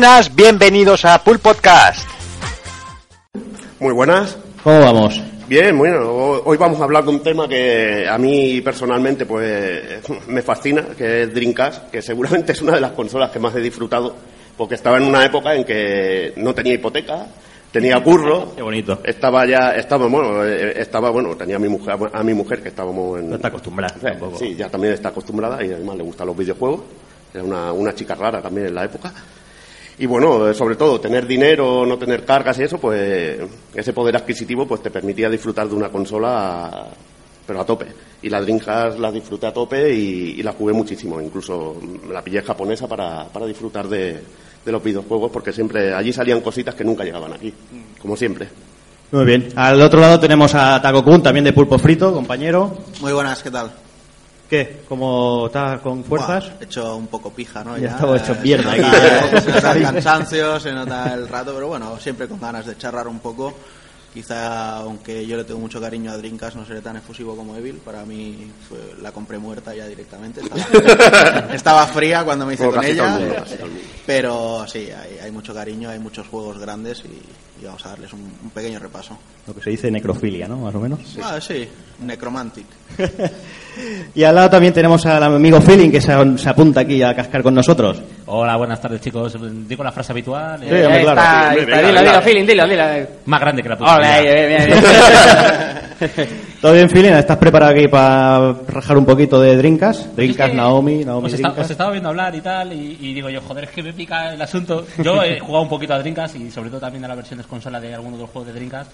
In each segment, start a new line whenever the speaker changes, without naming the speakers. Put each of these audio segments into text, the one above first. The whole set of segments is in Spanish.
buenas, bienvenidos a Pool Podcast.
Muy buenas.
¿Cómo vamos?
Bien, bueno, hoy vamos a hablar de un tema que a mí personalmente pues me fascina, que es Dreamcast, que seguramente es una de las consolas que más he disfrutado, porque estaba en una época en que no tenía hipoteca, tenía curro.
Qué bonito.
Estaba ya, estaba, bueno, eh, estaba, bueno, tenía a mi mujer, a mi mujer que estábamos en...
No está acostumbrada.
Sí, Sí, ya también está acostumbrada y además le gustan los videojuegos. Era una, una chica rara también en la época. Y bueno, eh, sobre todo tener dinero, no tener cargas y eso, pues ese poder adquisitivo pues te permitía disfrutar de una consola pero a tope. Y la Dreamcast la disfruté a tope y, y la jugué muchísimo. Incluso la pillé japonesa para, para disfrutar de, de los videojuegos porque siempre allí salían cositas que nunca llegaban aquí, como siempre.
Muy bien. Al otro lado tenemos a Taco Kun, también de Pulpo Frito, compañero.
Muy buenas, ¿qué tal?
¿Qué? ¿Cómo está con fuerzas?
Buah, he hecho un poco pija, ¿no?
Ya estamos hecho mierda
se
aquí.
nota, se nota el cansancio, se nota el rato, pero bueno, siempre con ganas de charlar un poco. Quizá, aunque yo le tengo mucho cariño a Drinkas, no seré tan efusivo como Evil. Para mí fue- la compré muerta ya directamente. Estaba, estaba fría cuando me hice con ella.
mundo.
Pero sí, hay, hay mucho cariño, hay muchos juegos grandes y, y vamos a darles un, un pequeño repaso.
Lo que se dice necrofilia, ¿no? Más o menos.
Ah, sí, Necromantic.
Y al lado también tenemos al amigo Feeling, que se, se apunta aquí a cascar con nosotros.
Hola, buenas tardes, chicos. Digo la frase habitual. eh,
Sí, hombre, claro.
Está,
Sí,
está, dilo, dilo, feeling, dilo, dilo.
Más grande que la puta.
Hola, bien, bien.
¿Todo bien, Feeling? ¿Estás preparado aquí para rajar un poquito de Drinkas? Drinkas,
Es que
Naomi, Naomi
os, está- os estaba viendo hablar y tal, y, y digo yo, joder, es que me pica el asunto. Yo he jugado un poquito a Drinkas y sobre todo también a las versiones consola de algunos de los juegos de Drinkas.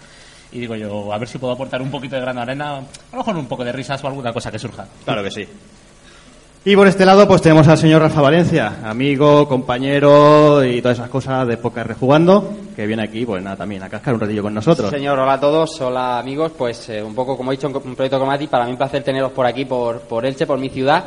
Y digo yo, a ver si puedo aportar un poquito de grano de arena, a lo mejor un poco de risas o alguna cosa que surja.
Claro que sí. Y por este lado, pues tenemos al señor Rafa Valencia, amigo, compañero y todas esas cosas de poker rejugando, que viene aquí, pues nada, también a cascar un ratillo con nosotros.
Señor, hola a todos, hola amigos. Pues eh, un poco como he dicho en un proyecto con Mati, para mí un placer teneros por aquí, por, por Elche, por mi ciudad.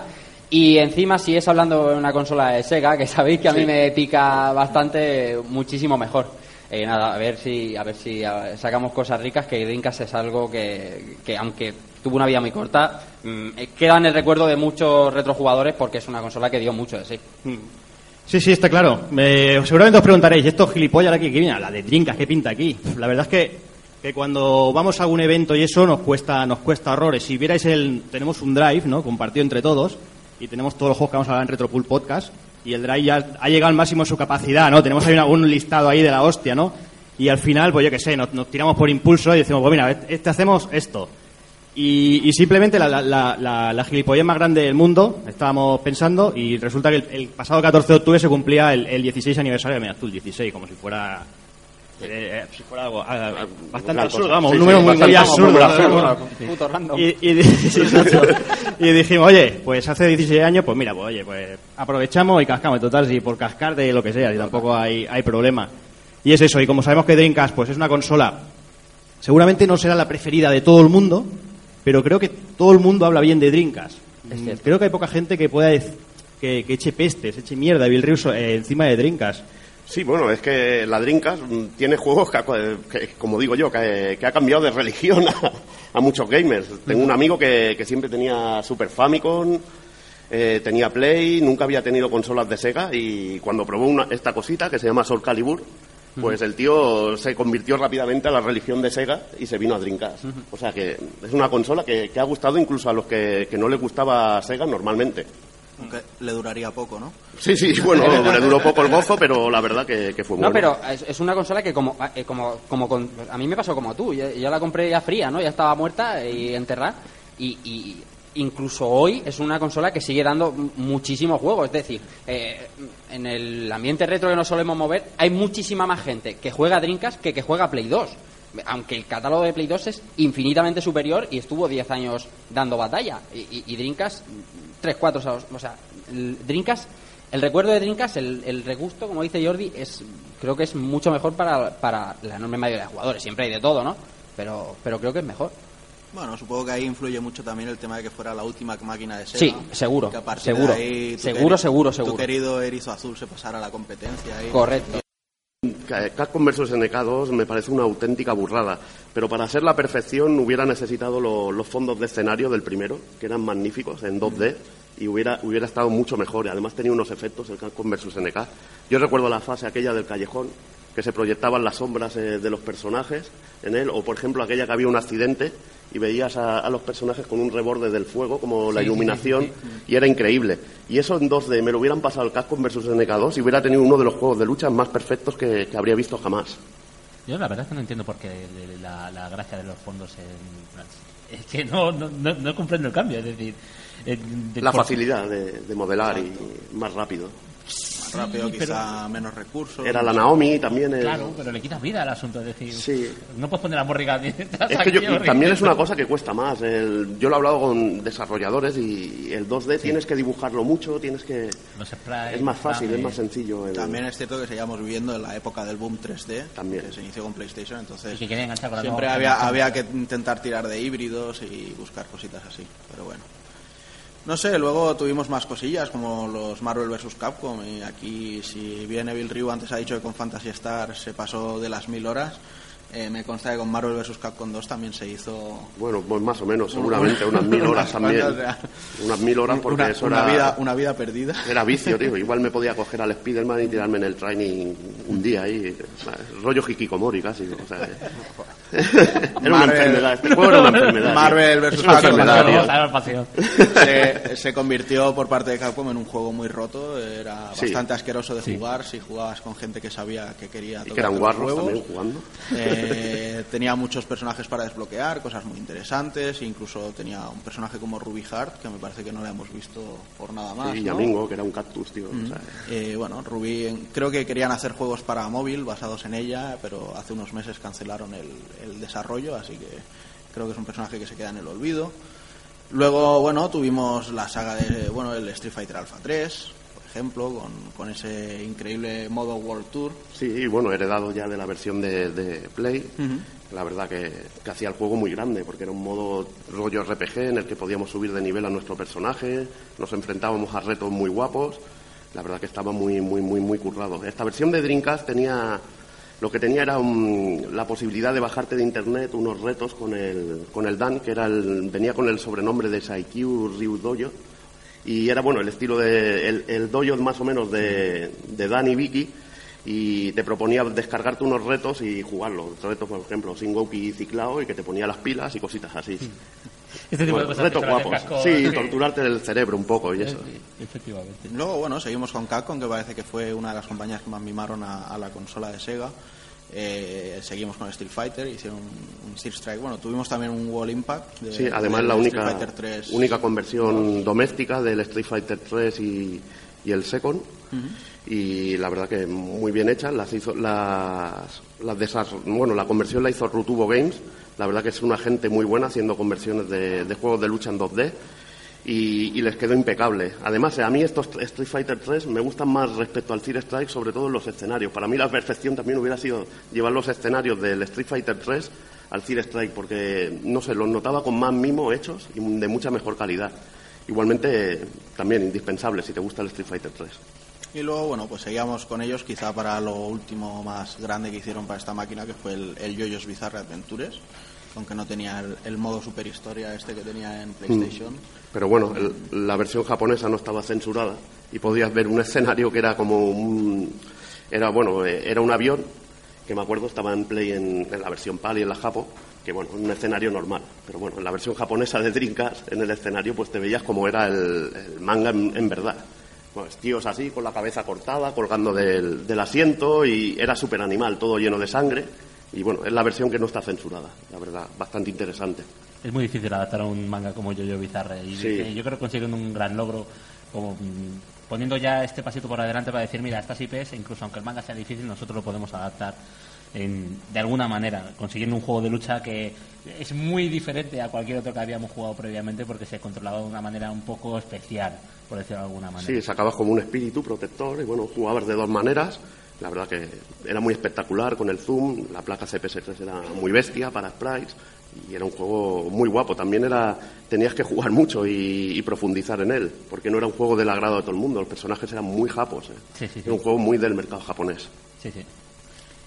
Y encima, si es hablando de una consola de Sega, que sabéis que a mí me pica bastante, muchísimo mejor. Eh, nada, a ver si a ver si sacamos cosas ricas, que Dreamcast es algo que, que aunque tuvo una vida muy corta, mm, eh, queda en el recuerdo de muchos retrojugadores porque es una consola que dio mucho de sí.
Sí, sí, está claro. Me- seguramente os preguntaréis, ¿y estos gilipollas aquí que vienen? La de Drinkas, ¿qué pinta aquí? La verdad es que, que cuando vamos a algún evento y eso nos cuesta, nos cuesta horrores. Si vierais el, tenemos un drive, ¿no? Compartido entre todos y tenemos todos los juegos que vamos a hablar en Retropool Podcast y el drive ya ha llegado al máximo de su capacidad, ¿no? Tenemos ahí un listado ahí de la hostia, ¿no? Y al final, pues yo qué sé, nos, nos tiramos por impulso y decimos, pues mira, este hacemos esto. Y, y simplemente la, la, la, la, la gilipollez más grande del mundo, estábamos pensando, y resulta que el, el pasado 14 de octubre se cumplía el, el 16 aniversario, mira tú, el 16, como si fuera... eh, eh, si fuera algo ah, bastante absurdo, vamos,
Sí,
un número
sí,
muy, absurdo.
Puto random.
Y, dijimos, oye, pues hace 16 años, pues mira, pues oye, pues aprovechamos y cascamos. Total, si por cascar de lo que sea, y tampoco hay, hay problema. Y es eso, y como sabemos que Dreamcast pues es una consola, seguramente no será la preferida de todo el mundo, pero creo que todo el mundo habla bien de.
Es cierto.
Creo que hay poca gente que pueda que, que eche pestes, eche mierda de Bill Russo eh, encima de Dreamcast.
Sí, bueno, es que la Dreamcast mm, tiene juegos que, que, como digo yo, que, que ha cambiado de religión a, a muchos gamers. Tengo un amigo que, que siempre tenía Super Famicom, eh, tenía Play, nunca había tenido consolas de Sega y cuando probó una- esta cosita que se llama Soul Calibur, pues el tío se convirtió rápidamente a la religión de Sega y se vino a Dreamcast. O sea que es una consola que, que ha gustado incluso a los que, que no les gustaba Sega normalmente.
Aunque le duraría poco, ¿no?
Sí, sí, bueno, le duró poco el gozo, pero la verdad que, que fue
No,
bueno.
pero es, es una consola que como, eh, como, como con- a mí me pasó como tú. Yo, yo la compré ya fría, ¿no? Ya estaba muerta y enterrada. Y, y incluso hoy es una consola que sigue dando muchísimos juegos. Es decir, eh, en el ambiente retro que nos solemos mover, hay muchísima más gente que juega Dreamcast que que juega Play 2. Aunque el catálogo de Play 2 es infinitamente superior y estuvo 10 años dando batalla. Y, y, y Dreamcast, 3, 4, o sea, Dreamcast el recuerdo de Dreamcast, el, el regusto, como dice Jordi, es creo que es mucho mejor para, para la enorme mayoría de jugadores. Siempre hay de todo, ¿no? Pero, pero creo que es mejor.
Bueno, supongo que ahí influye mucho también el tema de que fuera la última máquina de Sega.
Sí, seguro,
Que a partir
seguro.
de ahí tu
Seguro,
queri-
seguro,
Tu querido erizo azul se pasara a la competencia. ahí.
Correcto.
Capcom vs SNK2 me parece una auténtica burrada, pero para ser la perfección hubiera necesitado lo- los fondos de escenario del primero, que eran magníficos en 2D, y hubiera, hubiera estado mucho mejor. Y además tenía unos efectos el Capcom versus NK. Yo recuerdo la fase aquella del callejón, que se proyectaban las sombras eh, de los personajes en él, o por ejemplo aquella que había un accidente y veías a, a los personajes con un reborde del fuego, como la
Sí,
iluminación,
sí, sí,
y era increíble. Y eso en 2D me lo hubieran pasado el Capcom versus NK2 y hubiera tenido uno de los juegos de lucha más perfectos que, que habría visto jamás.
Yo la verdad es que no entiendo por qué la, la gracia de los fondos en... Es que no, no, no, no comprendo el cambio, es decir... eh, de-
La
por-
facilidad de, de modelar y más rápido.
Más rápido, quizá menos recursos.
Era la Naomi también. el-
Claro, pero le quitas vida al asunto, es decir...
Sí.
No puedes poner a Morrigan
Es que yo- también es una cosa que cuesta más. El- yo lo he hablado con desarrolladores y el 2D tienes que dibujarlo mucho, tienes que...
Los
Es más fácil, es más sencillo. el-
También es cierto que seguíamos viviendo en la época del boom 3D,
También.
que se inició con PlayStation, entonces
Y que quería enganchar con la
siempre había, había que intentar tirar de híbridos y buscar cositas así, pero bueno. No sé, luego tuvimos más cosillas como los Marvel vs. Capcom y aquí si bien Evil Ryu antes ha dicho que con Fantasy Star se pasó de las mil horas, eh, me consta que con Marvel vs. Capcom 2 también se hizo
Bueno, pues más o menos, seguramente, unas mil horas también. Unas mil horas porque
una,
eso
una
era...
vida, una vida perdida.
Era vicio, tío. Igual me podía coger al Spiderman y tirarme en el training un día ahí. Rollo hikikomori casi. O sea, era una
Marvel-
enfermedad. Este juego era una enfermedad.
Marvel
una
Capcom, se, se convirtió por parte de Capcom en un juego muy roto, era
Sí.
bastante asqueroso de jugar si jugabas con gente que sabía que quería
Y que eran guarros también jugando.
Eh, tenía muchos personajes para desbloquear, cosas muy interesantes, incluso tenía un personaje como Ruby Hart, que me parece que no le hemos visto por nada más.
Sí, y que era un cactus, tío. o sea,
Eh, bueno, Ruby, creo que querían hacer juegos para móvil basados en ella, pero hace unos meses cancelaron el, el desarrollo, así que creo que es un personaje que se queda en el olvido. Luego, bueno, tuvimos la saga de, bueno, el Street Fighter Alpha 3, por ejemplo, con, con ese increíble modo World Tour.
Sí, y bueno, heredado ya de la versión de, de Play. La verdad que, que hacía el juego muy grande, porque era un modo rollo RPG en el que podíamos subir de nivel a nuestro personaje, nos enfrentábamos a retos muy guapos. La verdad que estaba muy, muy, muy, muy currado. Esta versión de Dreamcast tenía. Lo que tenía era un- la posibilidad de bajarte de internet unos retos con el, con el Dan, que era el, venía con el sobrenombre de Saikyu Ryu Dojo. Y era bueno el estilo de. el, el dojo más o menos de, de Dan y Vicky y te proponía descargarte unos retos y jugarlos. Retos, por ejemplo, sin Goki y Ciclao y que te ponía las pilas y cositas así.
Este tipo
Bueno,
de cosas
retos guapos.
casco,
Sí, torturarte el cerebro un poco y eso.
Efectivamente.
Luego, bueno, seguimos con Capcom, que parece que fue una de las compañías que más mimaron a, a la consola de Sega. Eh, seguimos con Street Fighter, hicieron un, un Street Strike. Bueno, tuvimos también un Wall Impact. de-
Sí, además la única,
Fighter 3.
única conversión doméstica del Street Fighter 3 y, y el Second. Y la verdad que muy bien hecha. Las hizo, las, las desar- bueno, la conversión la hizo Rutubo Games. La verdad que es una gente muy buena haciendo conversiones de, de juegos de lucha en 2D. Y, y les quedó impecable. Además, a mí estos Street Fighter 3 me gustan más respecto al Fear Strike, sobre todo en los escenarios. Para mí la perfección también hubiera sido llevar los escenarios del Street Fighter 3 al Fear Strike, porque, no sé, los notaba con más mimo hechos y de mucha mejor calidad. Igualmente, también indispensable si te gusta el Street Fighter 3.
Y luego, bueno, pues seguíamos con ellos, quizá para lo último más grande que hicieron para esta máquina, que fue el, el Yoyos Bizarre Adventures, aunque no tenía el, el modo superhistoria este que tenía en PlayStation.
Pero bueno, el- la versión japonesa no estaba censurada y podías ver un escenario que era como un. Era, bueno, eh, era un avión que me acuerdo estaba en Play en, en la versión PAL y en la Japo, que bueno, un escenario normal. Pero bueno, en la versión japonesa de Dreamcast, en el escenario, pues te veías como era el, el manga en, en verdad. Pues tíos así, con la cabeza cortada, colgando del, del asiento y era súper animal, todo lleno de sangre. Y bueno, es la versión que no está censurada, la verdad, bastante interesante.
Es muy difícil adaptar a un manga como Yo-Yo Bizarre. Y
Sí.
yo creo que consiguen un gran logro como mm, poniendo ya este pasito por adelante para decir, mira, estas IPs, incluso aunque el manga sea difícil, nosotros lo podemos adaptar en- de alguna manera, consiguiendo un juego de lucha que es muy diferente a cualquier otro que habíamos jugado previamente porque se controlaba de una manera un poco especial, por decirlo de alguna manera.
Sí, sacabas como un espíritu protector y bueno, jugabas de dos maneras. La verdad que era muy espectacular con el zoom, la placa CPS3 era muy bestia para sprites y era un juego muy guapo. También era tenías que jugar mucho y, y profundizar en él, porque no era un juego del agrado de todo el mundo, los personajes eran muy japos. ¿eh?
Sí, sí, sí.
Era un juego muy del mercado japonés.
Sí, sí.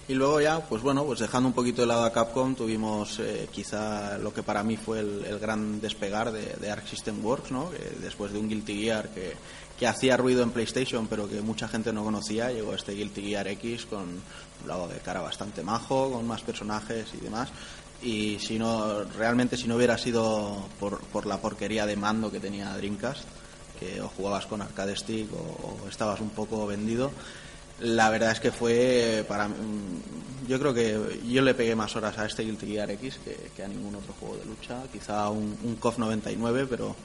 Y luego ya, pues bueno, pues dejando un poquito de lado a Capcom, tuvimos eh, quizá lo que para mí fue el, el gran despegar de, de Arc System Works, ¿no? Que después de un Guilty Gear que, que hacía ruido en PlayStation, pero que mucha gente no conocía, llegó este Guilty Gear X con un lado de cara bastante majo, con más personajes y demás. Y si no, realmente si no hubiera sido por, la porquería de mando que tenía Dreamcast, que o jugabas con arcade stick o, estabas un poco vendido, la verdad es que fue para mí- yo creo que yo le pegué más horas a este Guilty Gear X que, que a ningún otro juego de lucha quizá un, un KOF 99 pero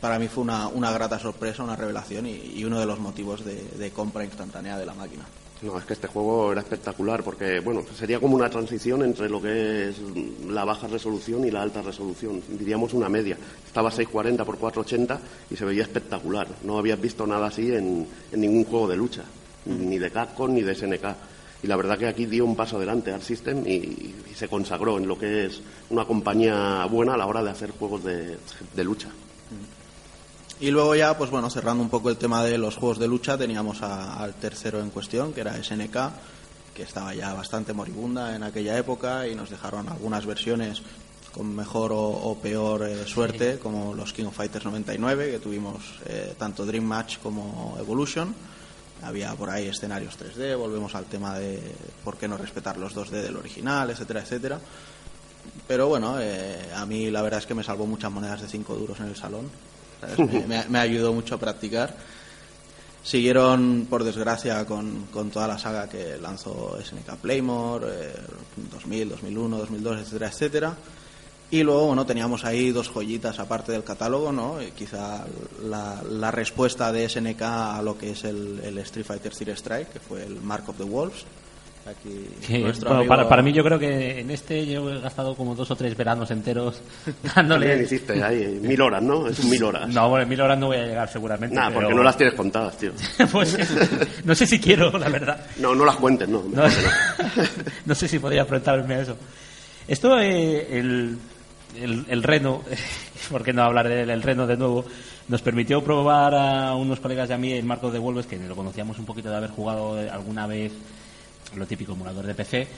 para mí fue una, una grata sorpresa una revelación y, y uno de los motivos de, de compra instantánea de la máquina
No, es que este juego era espectacular porque, bueno, sería como una transición entre lo que es la baja resolución y la alta resolución. Diríamos una media. Estaba 640 por 480 y se veía espectacular. No habías visto nada así en, en ningún juego de lucha, ni de Capcom ni de SNK. Y la verdad que aquí dio un paso adelante Art System y, y se consagró en lo que es una compañía buena a la hora de hacer juegos de, de lucha.
Y luego ya, pues bueno, cerrando un poco el tema de los juegos de lucha, teníamos a- al tercero en cuestión, que era SNK, que estaba ya bastante moribunda en aquella época y nos dejaron algunas versiones con mejor o, o peor eh, suerte, como los King of Fighters 99, que tuvimos eh, tanto Dream Match como Evolution. Había por ahí escenarios 3D, volvemos al tema de por qué no respetar los 2D del original, etcétera, etcétera. Pero bueno, eh, a mí la verdad es que me salvó muchas monedas de 5 duros en el salón. Me ayudó mucho a practicar. Siguieron, por desgracia, con, con toda la saga que lanzó SNK Playmore, eh, 2000, 2001, 2002, etcétera, etcétera. Y luego, bueno, teníamos ahí dos joyitas aparte del catálogo, ¿no? Y quizá la, la respuesta de SNK a lo que es el, el Street Fighter Zero Strike, que fue el Mark of the Wolves. Aquí nuestro
bueno,
amigo-
para, para mí yo creo que en este yo he gastado como dos o tres veranos enteros dándole...
hiciste ahí mil horas, ¿no? Es un mil horas.
No, bueno, en mil horas no voy a llegar seguramente.
Nada,
pero-
porque no las tienes contadas, tío.
pues no sé si quiero, la verdad.
No, no las cuentes, no.
No, no sé si podría enfrentarme a eso. Esto, eh, el, el, el Reno, ¿por qué no hablar del el Reno de nuevo? Nos permitió probar a unos colegas de a mí el Marco de Wolves, que lo conocíamos un poquito de haber jugado alguna vez lo típico emulador de PC,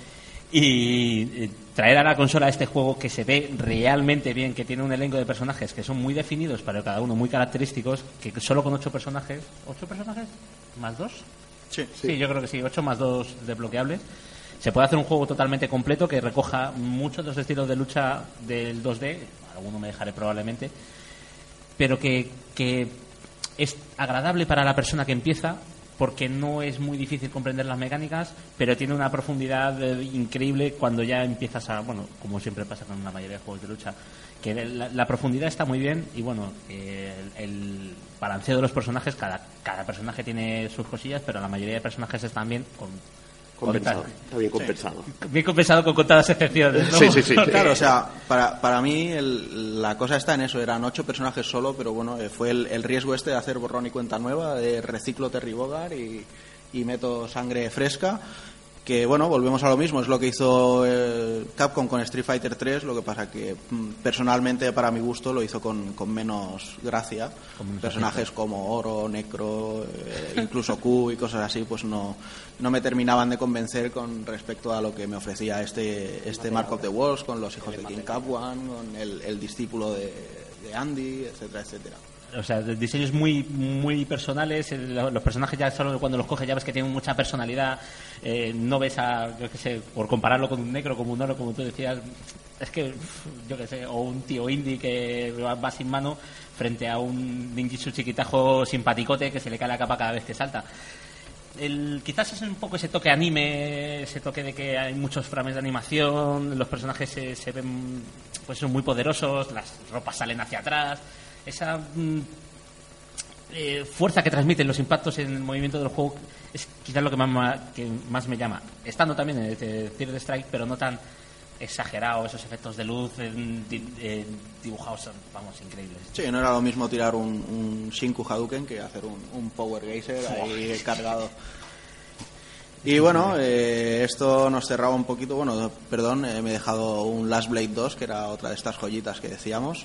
y eh, traer a la consola este juego que se ve realmente bien, que tiene un elenco de personajes que son muy definidos, pero cada uno muy característicos, que solo con ocho personajes, ¿ocho personajes? ¿Más dos?
Sí.
Sí, yo creo que sí, 8 más 2 desbloqueables. Se puede hacer un juego totalmente completo que recoja muchos de los estilos de lucha del 2D, alguno me dejaré probablemente, pero que, que es agradable para la persona que empieza porque no es muy difícil comprender las mecánicas, pero tiene una profundidad eh, increíble cuando ya empiezas a, bueno, como siempre pasa con la mayoría de juegos de lucha, que la, la profundidad está muy bien y bueno, eh, el, balanceo de los personajes, cada, cada personaje tiene sus cosillas, pero la mayoría de personajes están bien con,
Compensado. Está bien compensado.
bien compensado con contadas excepciones. ¿no?
Sí, sí, sí.
Claro, o sea, para, para mí el- la cosa está en eso, eran ocho personajes solo, pero bueno, eh, fue el, el riesgo este de hacer borrón y cuenta nueva, de reciclo Terry Bogard y, y meto sangre fresca, que bueno, volvemos a lo mismo, es lo que hizo eh, Capcom con Street Fighter 3, lo que pasa que mm, personalmente para mi gusto lo hizo con, con menos gracia, personajes como Oro, Necro, eh, incluso Q y cosas así, pues no, no me terminaban de convencer con respecto a lo que me ofrecía este, este Mark of the Wolves, con los hijos de King Capwan, con el, el discípulo de, de Andy, etcétera, etcétera.
O sea, diseños muy muy personales. el- Los personajes ya solo cuando los coges ya ves que tienen mucha personalidad. eh, no ves a, yo qué sé, por compararlo con un negro, como un oro, como tú decías, es que, yo qué sé, o un tío indie que va, va sin mano frente a un ninjitsu chiquitajo simpaticote que se le cae la capa cada vez que salta. El, quizás es un poco ese toque anime, ese toque de que hay muchos frames de animación, los personajes se, se ven pues son muy poderosos, las ropas salen hacia atrás, esa mm, eh, fuerza que transmiten los impactos en el movimiento del juego es quizás lo que más, que más me llama. Estando también en el de Third Strike, pero no tan exagerado, esos efectos de luz eh, eh, dibujados son, vamos, increíbles.
Sí, no era lo mismo tirar un, un Shinku Hadouken que hacer un, un Power Geyser ahí cargado. Y bueno, eh, esto nos cerraba un poquito. Bueno, perdón, eh, me he dejado un Last Blade 2, que era otra de estas joyitas que decíamos.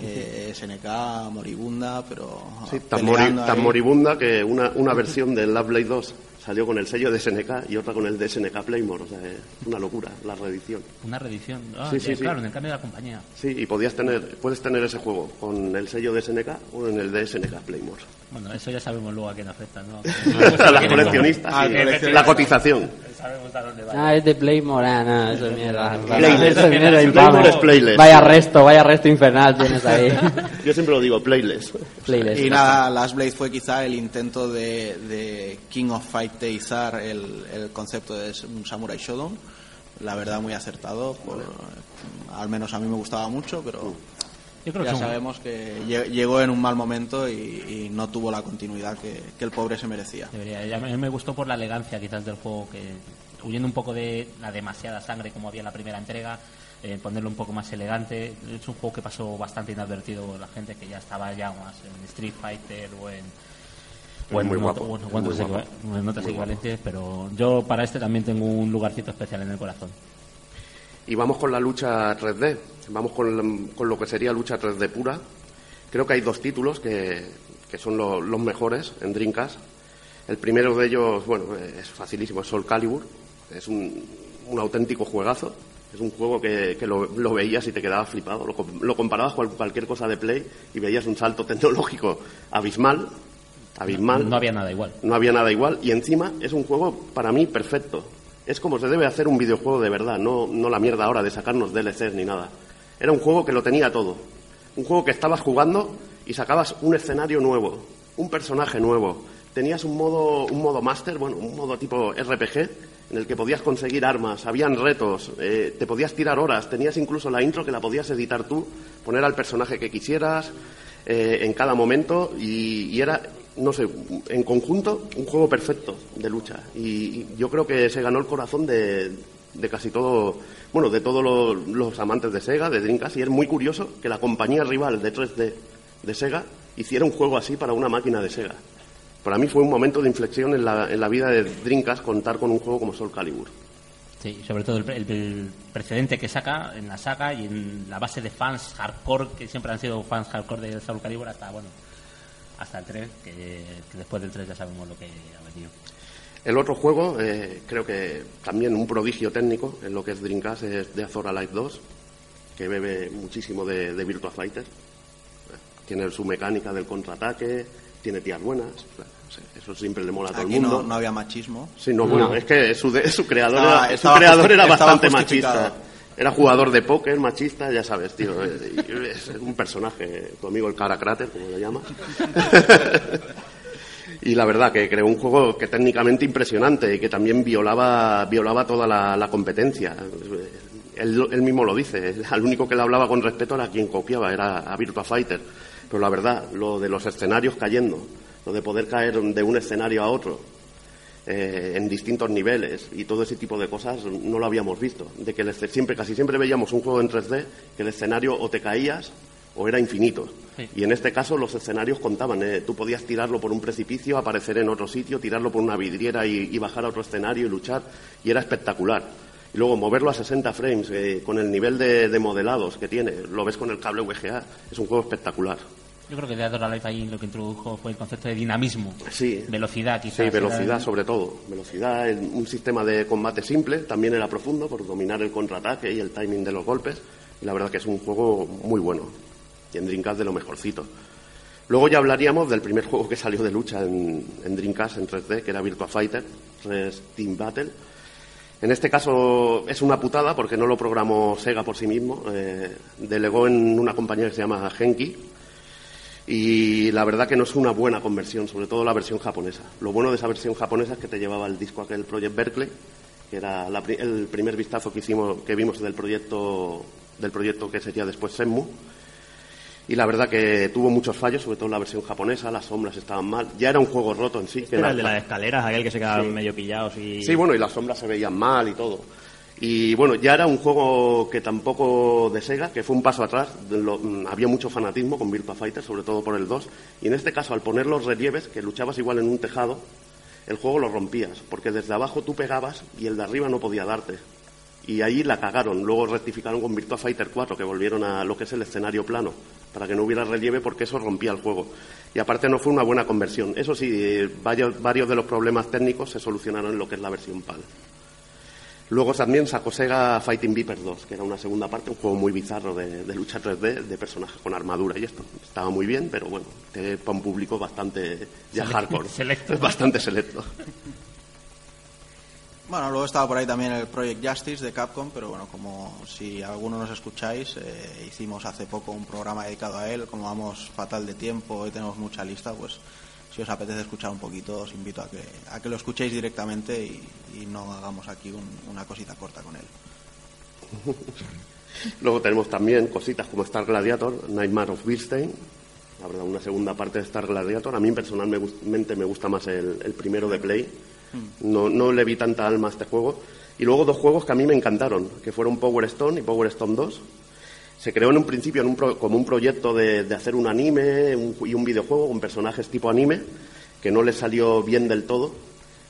Eh, SNK, moribunda, pero
Sí, tan, mori- tan moribunda que una, una versión del Love Blade 2 salió con el sello de SNK y otra con el de SNK Playmore. O sea, es una locura la reedición.
Una reedición. Ah,
Sí, sí, sí.
Claro, en el cambio de la compañía.
Sí, y podías tener, puedes tener ese juego con el sello de SNK o en el de SNK Playmore.
Bueno, eso ya sabemos luego a quién afecta, ¿no?
a los coleccionistas, sí. la cotización.
Sabemos a dónde va.
Ah, es de Playmore, ah, no, eso es mierda.
Playlist.
Eso es mierda.
Playmore es playlist.
Vaya resto, vaya resto infernal tienes ahí.
Yo siempre lo digo, playlist.
Playlist.
Y nada, Last Blade fue quizá el intento de, de King of Fighteizar el, el concepto de un Samurai Shodown. La verdad, muy acertado. por- al menos a mí me gustaba mucho, pero
Yo creo que
ya
son-
sabemos que lle- llegó en un mal momento y, y no tuvo la continuidad que, que el pobre se merecía.
Debería. A mí me gustó por la elegancia quizás del juego, que huyendo un poco de la demasiada sangre como había en la primera entrega, eh, ponerlo un poco más elegante. Es un juego que pasó bastante inadvertido la gente que ya estaba ya más en Street Fighter o en... o en
Muy guapo,
o en
muy
otras
guapo.
pero yo para este también tengo un lugarcito especial en el corazón.
Y vamos con la lucha 3D. Vamos con, con lo que sería lucha 3D pura. Creo que hay dos títulos que, que son lo- los mejores en Dreamcast. El primero de ellos, bueno, es facilísimo, es Soul Calibur. Es un, un auténtico juegazo. Es un juego que, que lo, lo veías y te quedabas flipado. Lo, com- lo comparabas con cualquier cosa de Play y veías un salto tecnológico abismal. Abismal.
No había nada igual.
No había nada igual y encima es un juego para mí perfecto. Es como se debe hacer un videojuego de verdad, no, la mierda ahora de sacarnos DLCs ni nada. Era un juego que lo tenía todo. Un juego que estabas jugando y sacabas un escenario nuevo, un personaje nuevo. Tenías un modo, un modo máster, bueno, un modo tipo RPG, en el que podías conseguir armas, habían retos, eh, te podías tirar horas, tenías incluso la intro que la podías editar tú, poner al personaje que quisieras eh, en cada momento y, y era, no sé, en conjunto un juego perfecto de lucha. Y, yo creo que se ganó el corazón de, de casi todo, bueno, de todos los, amantes de Sega, de Dreamcast, y es muy curioso que la compañía rival de 3D de Sega hiciera un juego así para una máquina de Sega. Para mí fue un momento de inflexión en la, en la vida de Dreamcast contar con un juego como Soul Calibur.
Sí, sobre todo el- el precedente que saca en la saga y en la base de fans hardcore, que siempre han sido fans hardcore de Soul Calibur hasta, bueno, hasta el 3, que, que después del 3 ya sabemos lo que ha venido.
El otro juego, eh, creo que también un prodigio técnico en lo que es Dreamcast, es The Azora Light 2, que bebe muchísimo de, de Virtua Fighter. Tiene su mecánica del contraataque, tiene tías buenas. Eso siempre le mola a todo el
Aquí
mundo.
no, no había machismo.
Sí, no, bueno, es que su, de- su creador,
Estaba-
era, su
estaba
creador era bastante machista. Era jugador de póker, machista, ya sabes, tío. Es un personaje, tu amigo el Cara Crater, como lo llama. y la verdad que creó un juego que técnicamente impresionante y que también violaba, violaba toda la, la competencia. Él, él mismo lo dice, al único que le hablaba con respeto era quien copiaba, era a Virtua Fighter. Pero la verdad, lo de los escenarios cayendo, lo de poder caer de un escenario a otro, eh, en distintos niveles y todo ese tipo de cosas no lo habíamos visto. De que el siempre, casi siempre veíamos un juego en 3D que el escenario o te caías o era infinito.
Sí.
Y en este caso los escenarios contaban. eh, Tú podías tirarlo por un precipicio, aparecer en otro sitio, tirarlo por una vidriera y, y bajar a otro escenario y luchar. Y era espectacular. Y luego moverlo a 60 frames eh, con el nivel de, de modelados que tiene. Lo ves con el cable VGA. Es un juego espectacular.
Yo creo que Dead or Alive ahí lo que introdujo fue el concepto de dinamismo.
Sí.
Velocidad, quizás.
Sí, velocidad sobre todo. Velocidad, el- un sistema de combate simple, también era profundo por dominar el contraataque y el timing de los golpes. Y la verdad que es un juego muy bueno. Y en Dreamcast de lo mejorcito. Luego ya hablaríamos del primer juego que salió de lucha en, en Dreamcast en 3D, que era Virtua Fighter 3 Team Battle. En este caso es una putada porque no lo programó Sega por sí mismo. eh, delegó en una compañía que se llama Genki, y la verdad que no es una buena conversión, sobre todo la versión japonesa. Lo bueno de esa versión japonesa es que te llevaba el disco aquel Project Berkeley, que era la el primer vistazo que hicimos, que vimos del proyecto, del proyecto que sería después Senmu. Y la verdad que tuvo muchos fallos, sobre todo la versión japonesa, las sombras estaban mal. Ya era un juego roto en sí. que
Era el de las escaleras, aquel que se quedaban
Sí.
medio pillados y...
Sí, bueno, y las sombras se veían mal y todo. Y bueno, ya era un juego que tampoco de Sega, que fue un paso atrás. lo- mm, había mucho fanatismo con Virtua Fighter, sobre todo por el 2. Y en este caso, al poner los relieves, que luchabas igual en un tejado, el juego lo rompías, porque desde abajo tú pegabas y el de arriba no podía darte. Y ahí la cagaron. Luego rectificaron con Virtua Fighter 4, que volvieron a lo que es el escenario plano, para que no hubiera relieve porque eso rompía el juego. Y aparte no fue una buena conversión. Eso sí, eh, varios, varios de los problemas técnicos se solucionaron en lo que es la versión PAL. Luego también sacó Sega Fighting Viper 2, que era una segunda parte, un juego muy bizarro de, de lucha 3D, de personajes con armadura y esto. Estaba muy bien, pero bueno, te- para un público bastante ya
Select-
hardcore.
selecto.
Es bastante selecto.
Bueno, luego estaba por ahí también el Project Justice de Capcom, pero bueno, como si alguno nos escucháis, eh, hicimos hace poco un programa dedicado a él, como vamos fatal de tiempo y tenemos mucha lista, pues si os apetece escuchar un poquito, os invito a que, a que lo escuchéis directamente y, y no hagamos aquí un- una cosita corta con él.
Luego tenemos también cositas como Star Gladiator, Nightmare of Beerstein, la verdad, una segunda parte de Star Gladiator. A mí personalmente me gusta más el, el primero de Play. No, no le vi tanta alma a este juego. Y luego dos juegos que a mí me encantaron, que fueron Power Stone y Power Stone 2. Se creó en un principio en un pro- como un proyecto de, de hacer un anime un- y un videojuego con personajes tipo anime, que no le salió bien del todo.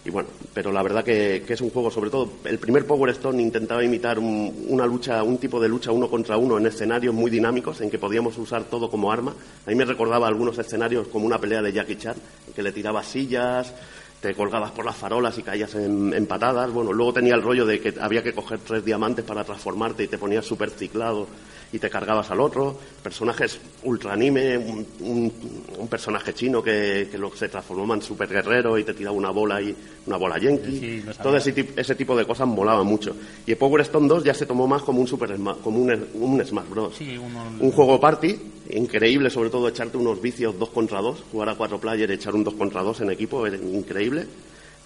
Y bueno, pero la verdad que, que es un juego, sobre todo, el primer Power Stone intentaba imitar un, una lucha, un tipo de lucha uno contra uno en escenarios muy dinámicos, en que podíamos usar todo como arma. A mí me recordaba algunos escenarios como una pelea de Jackie Chan, en que le tirabas sillas, te colgabas por las farolas y caías en, patadas. Bueno, luego tenía el rollo de que había que coger tres diamantes para transformarte y te ponías súper ciclado y te cargabas al otro. Personajes ultra anime, un, un- un personaje chino que, que lo, se transformaba en super guerrero y te tiraba una bola y una bola yankee.
Sí.
Todo ese, ese tipo de cosas molaban mucho. Y el Power Stone 2 ya se tomó más como un super como un, un Smash Bros.
Sí, uno-
Un juego party, increíble, sobre todo echarte unos vicios dos contra dos, jugar a cuatro player y echar un dos contra dos en equipo, era increíble.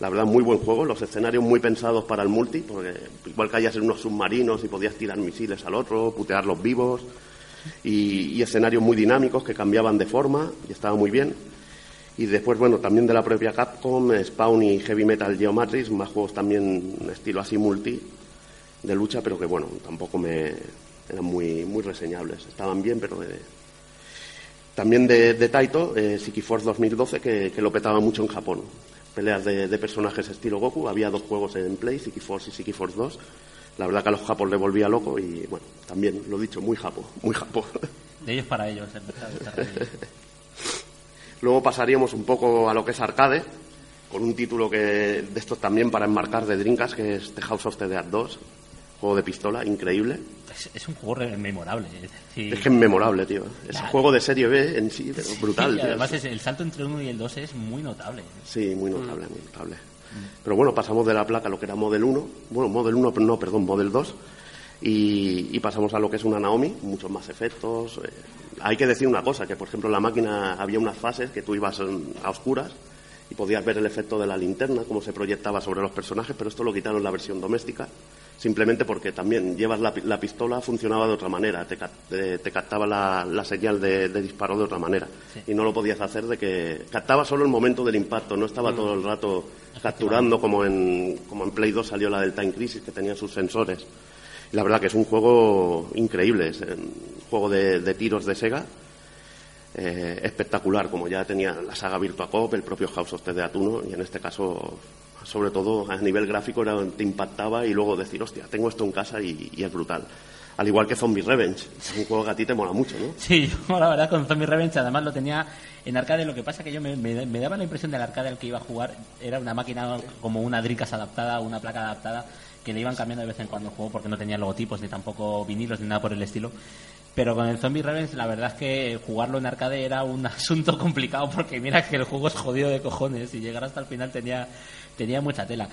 La verdad, muy buen juego, los escenarios muy pensados para el multi, porque igual caías en unos submarinos y podías tirar misiles al otro, putear los vivos, y, y escenarios muy dinámicos que cambiaban de forma, y estaba muy bien. Y después, bueno, también de la propia Capcom, Spawn y Heavy Metal Geomatrix, más juegos también estilo así multi, de lucha, pero que bueno, tampoco me eran muy, muy reseñables. Estaban bien, pero de- también de, de Taito, eh, Force 2012, que, que lo petaba mucho en Japón. Peleas de, de personajes estilo Goku, había dos juegos en Play, Siki Force y Siki Force 2. La verdad que a los japos le volvía loco y bueno, también lo dicho, muy japo, muy japo.
De ellos para ellos.
Luego pasaríamos un poco a lo que es arcade, con un título que de estos también para enmarcar de Drinkas, que es The House of the Dead 2, juego de pistola, increíble.
Es, es un juego re- memorable. Es, decir,
Es que es memorable, tío. Ese
Claro.
juego de serie B en sí, pero brutal.
y
tío.
además es- el salto entre uno y el 2 es muy notable.
Sí, muy notable, muy notable. Pero bueno, pasamos de la placa a lo que era Model 1, bueno, Model 1, no, perdón, Model 2, y, y pasamos a lo que es una Naomi, muchos más efectos. eh. Hay que decir una cosa, que por ejemplo en la máquina había unas fases que tú ibas en- a oscuras y podías ver el efecto de la linterna, cómo se proyectaba sobre los personajes, pero esto lo quitaron en la versión doméstica, simplemente porque también llevas la, la pistola, funcionaba de otra manera, te, te- te captaba la, la señal de, de disparo de otra manera, y no lo podías hacer de que captaba solo el momento del impacto, no estaba todo el rato capturando como en, como en Play 2 salió la del Time Crisis, que tenía sus sensores. Y la verdad que es un juego increíble, es eh, un juego de, de tiros de Sega, eh, espectacular, como ya tenía la saga Virtua Cop, el propio House of the 1, y en este caso, sobre todo a nivel gráfico, era, te impactaba y luego decir, hostia, tengo esto en casa y, es brutal. Al igual que Zombie Revenge, es un juego que a ti te mola mucho, ¿no?
Sí, yo la verdad con Zombie Revenge además lo tenía en arcade. Lo que pasa que yo me, me- me daba la impresión del arcade al que iba a jugar era una máquina como una Dreamcast adaptada, una placa adaptada, que le iban cambiando de vez en cuando el juego porque no tenía logotipos ni tampoco vinilos ni nada por el estilo. Pero con el Zombie Revenge la verdad es que jugarlo en arcade era un asunto complicado porque mira que el juego es jodido de cojones y llegar hasta el final tenía, tenía mucha tela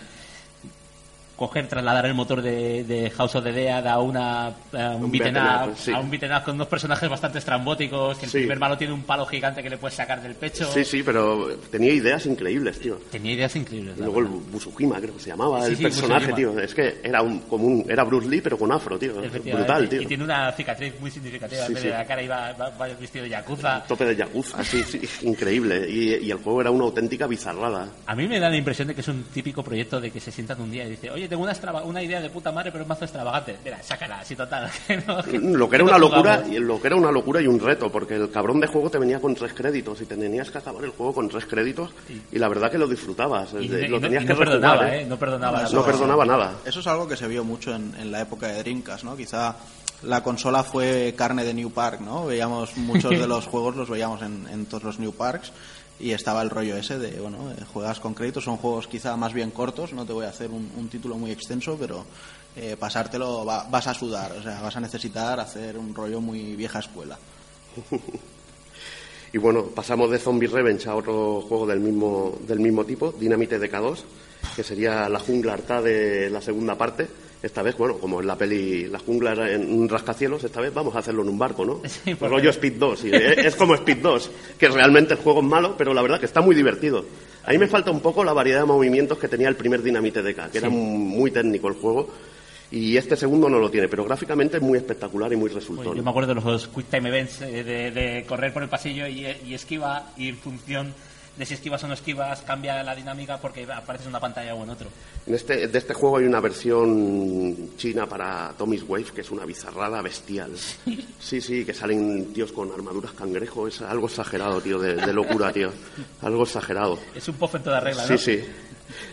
coger, trasladar el motor de, de House of the Dead a, una, a un,
Un
beaten
beaten
up,
up, sí.
a un beaten up con unos personajes bastante estrambóticos, que el
Sí.
primer malo tiene un palo gigante que le puedes sacar del pecho.
Sí, sí, pero tenía ideas increíbles, tío.
Tenía ideas increíbles.
Y luego el
verdad.
Busukima, creo que se llamaba,
Sí,
el personaje, tío. Es que era un, como un, era Bruce Lee, pero con afro, tío. Brutal, tío.
Y tiene una cicatriz muy significativa. En vez de la cara iba, va, va vestido de yakuza.
Tope de Yakuza, sí, sí, increíble. Y, y el juego era una auténtica bizarrada.
A mí me da la impresión de que es un típico proyecto de que se sientan un día y dice, oye, tengo una, extrava- una idea de puta madre, pero es mazo extravagante. Mira, sácala, así total. que no- que-
Lo que era
no
una locura, y lo que era una locura y un reto, porque el cabrón de juego te venía con tres créditos y te tenías que acabar el juego con tres créditos y la verdad que lo disfrutabas.
Y,
eh,
y
lo
no,
tenías
y
que
no perdonaba,
rejugar,
¿eh? No perdonaba.
No,
perdonaba nada.
Eso es algo que se vio mucho en, en la época de Dreamcast, ¿no? Quizá la consola fue carne de New Park, ¿no? Veíamos muchos de los juegos, los veíamos en, en todos los New Parks y estaba el rollo ese de, bueno, eh, juegas con créditos, son juegos quizá más bien cortos, no te voy a hacer un, título muy extenso, pero eh, pasártelo va- vas a sudar, o sea, vas a necesitar hacer un rollo muy vieja escuela.
Y bueno, pasamos de Zombie Revenge a otro juego del mismo, del mismo tipo, Dynamite DK2, que sería la jungla harta de la segunda parte. Esta vez, bueno, como en la peli La jungla era en un rascacielos, esta vez vamos a hacerlo en un barco, ¿no?
Sí, porque-
rollo Speed 2. y es como Speed 2, que realmente el juego es malo, pero la verdad que está muy divertido. A mí me falta un poco la variedad de movimientos que tenía el primer Dynamite DK, que era muy técnico el juego. Y este segundo no lo tiene, pero gráficamente es muy espectacular y muy
Pues
resultón.
yo me acuerdo de los Quick Time Events, eh, de, de correr por el pasillo y, y esquiva, y función de si esquivas o no esquivas cambia la dinámica porque apareces en una pantalla o en otro.
En este, de este juego hay una versión china para Tommy's Wave que es una bizarrada bestial. Sí, sí, que salen tíos con armaduras cangrejo. Es algo exagerado, tío, de, de locura, tío. Algo exagerado.
Es un puff en toda regla,
Sí,
¿no?
sí.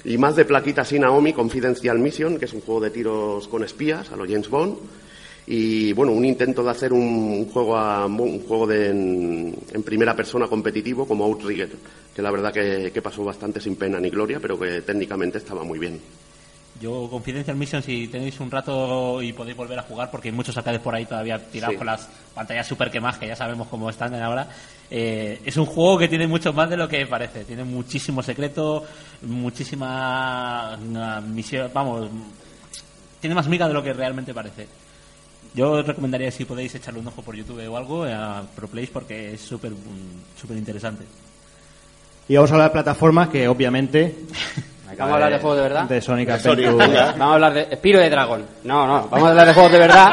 Y más de plaquitas y Naomi, Confidential Mission, que es un juego de tiros con espías, a lo James Bond. Y bueno, un intento de hacer un, juego, a- un juego de, en, en primera persona competitivo como Outrigger, que la verdad que, que pasó bastante sin pena ni gloria, pero que técnicamente estaba muy bien.
Yo, Confidential Mission, si tenéis un rato y podéis volver a jugar, porque hay muchos arcades por ahí todavía tirados
Sí.
con las pantallas super quemadas, que ya sabemos cómo están ahora, eh, es un juego que tiene mucho más de lo que parece. Tiene muchísimo secreto, muchísima una misión, vamos, tiene más miga de lo que realmente parece. Yo os recomendaría si podéis echarle un ojo por YouTube o algo a ProPlays porque es súper mm, súper interesante.
Y vamos a hablar de plataformas que obviamente...
Vamos a hablar de juegos de verdad.
De Sonic Adventure.
Vamos a hablar de Spiro de Dragon. No, no, vamos a hablar de juegos de verdad.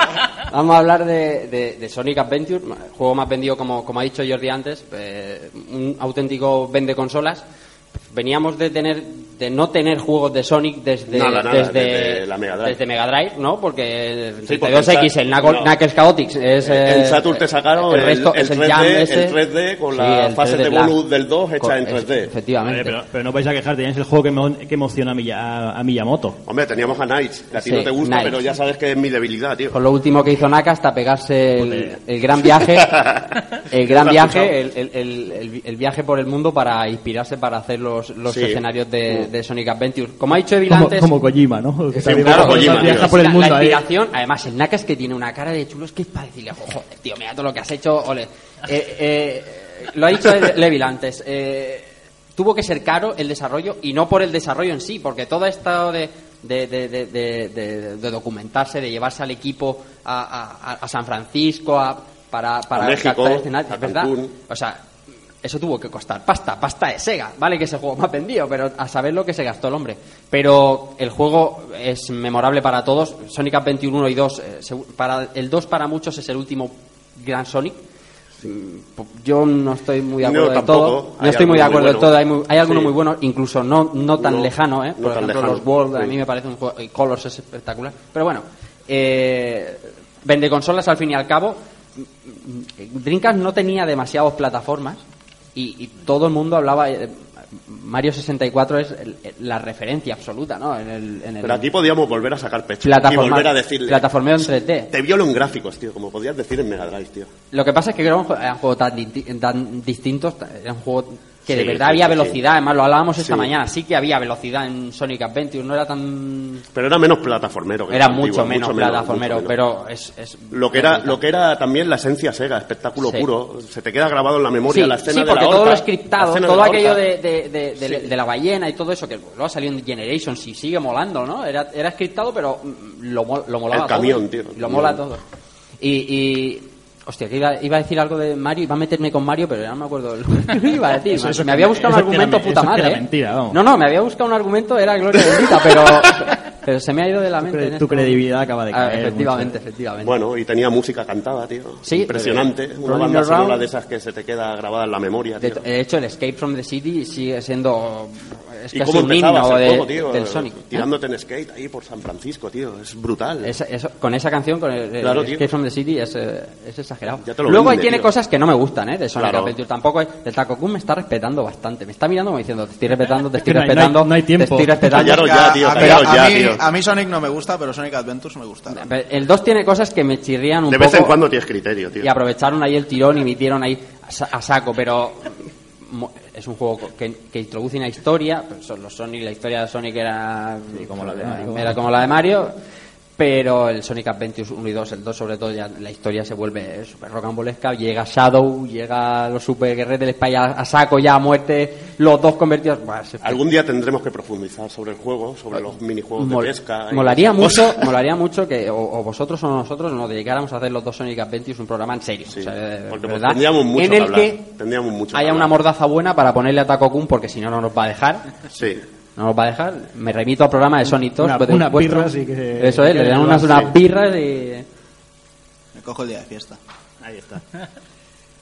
Vamos a hablar de, de- de Sonic Adventure, juego más vendido, como, como ha dicho Jordi antes, eh, un auténtico vende consolas. Veníamos de tener de no tener juegos de Sonic desde,
Nada, nada,
desde,
desde la Mega Drive.
desde Mega Drive, ¿no? Porque el
Sí, porque
32X,
en
el
no.
Knuckles Chaotix, es...
en
eh,
Saturn te sacaron
el
el,
resto
el
es el
3D,
Jam ese.
el 3D con
Sí,
la
el
fase
3D
de bonus del 2 hecha en
es-
3D.
Efectivamente.
Vale, pero, pero no vais a quejar, tenéis el juego que, mo- que emociona a, Miya- a- a Miyamoto.
Hombre, teníamos a Knights, que a ti
Sí,
no te gusta,
Knights.
pero ya sabes que es mi debilidad, tío.
Por lo último que hizo Naka hasta pegarse el, el gran viaje, el gran viaje, el, el- el- el- el viaje por el mundo para inspirarse para hacer los, los
Sí.
escenarios de, de Sonic Adventure. Como ha dicho Evil
Como,
antes,
como Kojima, ¿no? Que
Sí,
también
claro,
va-
Kojima,
viaja
tío.
por el
la,
mundo
la
ahí.
inspiración, además el Naka es que tiene una cara de chulo, es que es para decirle, joder, tío, mira todo lo que has hecho, ole. Eh, eh, lo ha dicho Levil antes, eh, tuvo que ser caro el desarrollo y no por el desarrollo en sí, porque todo esto de, de, de, de- de- de- de documentarse, de llevarse al equipo a, a- a San Francisco, a, para, para
A México,
captar escenarios, ¿verdad? O sea, eso tuvo que costar pasta, pasta de Sega. Vale que ese juego me ha vendido, pero a saber lo que se gastó el hombre. Pero el juego es memorable para todos. Sonic Adventure 1 y 2, eh, para, el 2 para muchos es el último gran Sonic. Mm, Yo no estoy muy de acuerdo
tampoco.
todo. No estoy muy de acuerdo
muy
del todo. Hay, muy- hay algunos
Sí.
muy buenos, incluso no, no tan
No,
lejano, ¿eh? Por ejemplo, los World, a mí me parece un juego. y Colors es espectacular. Pero bueno, eh, vende consolas al fin y al cabo. Dreamcast no tenía demasiadas plataformas y, y todo el mundo hablaba. eh, Mario 64 es el- la referencia absoluta, ¿no? En el, en el
Pero aquí podíamos volver a sacar pecho y volver a decirle.
plataformeo en 3D.
Te violo en gráficos, tío, como podías decir en Mega Drive, tío.
Lo que pasa es que eran jue- eran juegos tan, tan distintos, eran juegos que de
Sí,
verdad
sí,
había
sí,
velocidad, además lo hablábamos esta
Sí.
mañana, sí que había velocidad en Sonic Adventure, no era tan...
Pero era menos plataformero. que
Era
el antiguo,
mucho menos plataformero,
mucho menos.
pero es... es
Lo que, era, lo que era también la esencia Sega, espectáculo
Sí.
puro. Se te queda grabado en la memoria
Sí,
la escena
sí,
de
porque
la
todo
horca,
lo
la
scriptado, todo
de
aquello de, de- de- de-
Sí.
de la ballena y todo eso, que luego ha salido en Generations y sigue molando, ¿no? Era, era scriptado, pero mm, lo, lo molaba
El camión,
todo.
tío,
Lo mola
camión.
todo. Y, y- hostia, que iba, iba a decir algo de Mario, iba a meterme con Mario, pero ya no me acuerdo lo que iba a decir.
Eso- eso
me había buscado un
era
argumento
me-
puta madre.
era
¿eh?
mentira, vamos.
No, no, me había buscado un argumento, era gloria bendita, pero, pero se me ha ido de la
Tu
mente.
cre-
en
tu
este
credibilidad
momento.
acaba de
Ah,
caer
efectivamente,
mucho.
efectivamente.
Bueno, y tenía música cantada, tío.
Sí,
Impresionante.
eh,
Una
Rolling
banda sonora de esas que se te queda grabada en la memoria,
De,
tío.
de hecho, el Escape from the City sigue siendo es
y
casi un himno
el
de-
juego, tío,
del Sonic.
tirándote en skate ahí por San Francisco, tío, es brutal.
Esa- eso- con esa canción, con el, el
Claro,
Escape
tío.
from the City, es, eh, es exagerado.
Ya
Luego
vende,
tiene
tío.
cosas que no me gustan, ¿eh? De Sonic
Claro.
Adventure. Tampoco es- el Taco Kun me está respetando bastante. Me está mirando como diciendo, te estoy respetando, te estoy
No hay- no hay-
respetando.
no hay tiempo.
Te estoy respetando.
Ya, tío,
a, mí,
callaros
a
ya,
mí-
tío.
a mí Sonic no me gusta, pero Sonic Adventures me gusta.
El 2 tiene cosas que me chirrían un
De
poco.
vez en cuando tienes criterio, tío.
y aprovecharon ahí el tirón y metieron ahí a, sa- a saco, pero es un juego que, que introduce una historia, son los Sonic, la historia de Sonic era
como la de Mario.
era como la de Mario, pero el Sonic Adventures 1 y 2, el 2 sobre todo, ya la historia se vuelve súper rocambolesca, llega Shadow, llega los super guerreros del Spy a, a saco ya a muerte, los dos convertidos,
Algún día tendremos que profundizar sobre el juego, sobre los minijuegos
Mol-
de pesca.
molaría mucho, molaría mucho que o, o vosotros o nosotros nos dedicáramos a hacer los dos Sonic Adventures un programa en serio,
Sí,
o sea,
porque
verdad,
tendríamos mucho
en
que
el
hablar,
que
tendríamos mucho
haya una
hablar.
mordaza buena para ponerle a Taco Kun porque si no no nos va a dejar,
Sí.
No nos va a dejar. Me remito al programa de Sonic 2,
Una-
pues,
unas
vuestro-
birras y que-
eso es, le dan unas, unas birras y
Me cojo el día de fiesta.
Ahí está.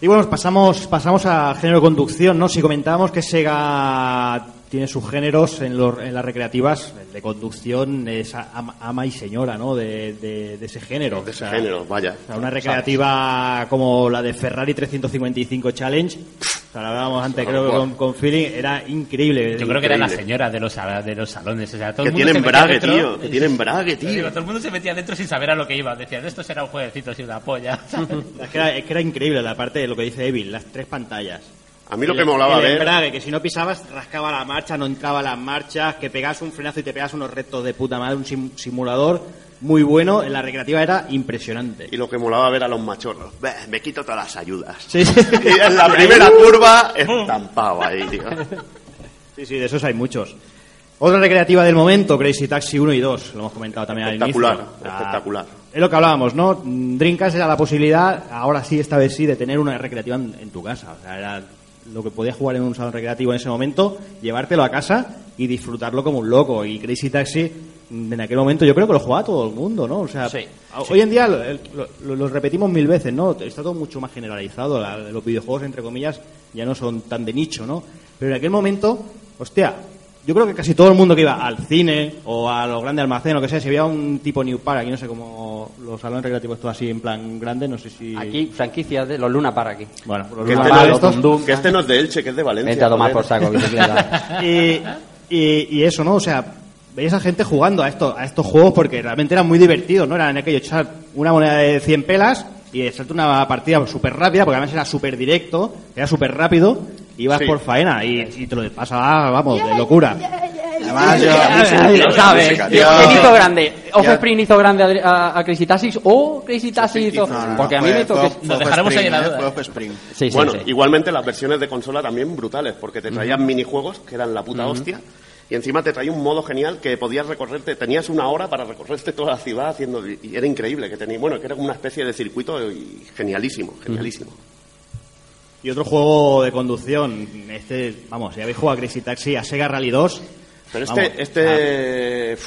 Y bueno, pasamos, pasamos a género de conducción, ¿no? Si comentábamos que Sega tiene sus géneros en, los- en las recreativas, el de conducción es a- ama, ama y señora, ¿no? De, de- de ese género.
De ese
O sea,
género, vaya.
o sea, una recreativa como la de Ferrari 355 Challenge, o sea, la hablábamos antes, creo que con, con feeling, era increíble.
Yo creo que era la
Increíble.
señora de los, de los salones. O sea, todo
Que
el mundo
tienen
se metía
brague,
dentro-
tío. Que tienen brague,
Digo,
tío.
todo el mundo se metía dentro sin saber a lo que iba. Decían, esto será un jueguecito así una polla.
Es que, era, es que era increíble la parte de lo que dice Evil, las tres pantallas.
A mí lo que
El-
molaba
el
ver...
embrague, que si no pisabas rascaba la marcha, no entraba las marchas, que pegabas un frenazo y te pegas unos retos de puta madre, un sim- simulador muy bueno, en la recreativa era impresionante.
Y lo que molaba ver a los machorros. Me quito todas las ayudas.
Sí, sí.
Y en la primera curva, estampado ahí, tío.
sí, sí, de esos hay muchos. Otra recreativa del momento, Crazy Taxi 1 y 2, lo hemos comentado también al inicio.
Espectacular,
sea,
espectacular.
Es lo que hablábamos, ¿no? Dreamcast era la posibilidad, ahora sí, esta vez sí, de tener una recreativa en, en tu casa. O sea, era lo que podías jugar en un salón recreativo en ese momento, llevártelo a casa y disfrutarlo como un loco. Y Crazy Taxi, en aquel momento, yo creo que lo jugaba todo el mundo, ¿no? O sea,
Sí,
hoy en día lo, el- lo- lo repetimos mil veces, ¿no? Está todo mucho más generalizado. la- los videojuegos, entre comillas, ya no son tan de nicho, ¿no? Pero en aquel momento, hostia, yo creo que casi todo el mundo que iba al cine o a los grandes almacenes, lo que sea, si había un tipo New Park, aquí no sé cómo los salones recreativos todo así en plan grande, no sé si...
aquí franquicias de los Luna Park aquí.
Bueno, los
Que
Luna
este,
Park
no,
estos.
Que este no es de Elche, que es de Valencia.
Vete a tomar por saco, bicicleta.
y, y, y eso, ¿no? O sea, veías a gente jugando a, esto, a estos juegos porque realmente eran muy divertidos, ¿no? Era en aquello echar una moneda de 100 pelas y echarte una partida súper rápida, porque además era súper directo, era súper rápido, ibas
Sí.
por faena y, y te lo pasaba, vamos, de locura.
Además, yo,
Nadie lo sabe.
música,
¿Quién
tío.
hizo grande? ¿Offspring hizo grande a, a- a Crazy Taxis o Crazy Taxis hizo...?
No, no, no,
Porque a mí
fue-
me tocó...
Nos dejaremos ahí la
¿eh?
duda.
Sí, sí,
bueno,
sí.
igualmente las versiones de consola también brutales, porque te traían minijuegos que eran la puta hostia. Y encima te traía un modo genial que podías recorrerte, tenías una hora para recorrerte toda la ciudad haciendo, y era increíble, que tenía, bueno, que era una especie de circuito y genialísimo, genialísimo.
Y otro juego de conducción, este, vamos, si habéis jugado a Crazy Taxi, a Sega Rally 2.
Pero
vamos,
este, este,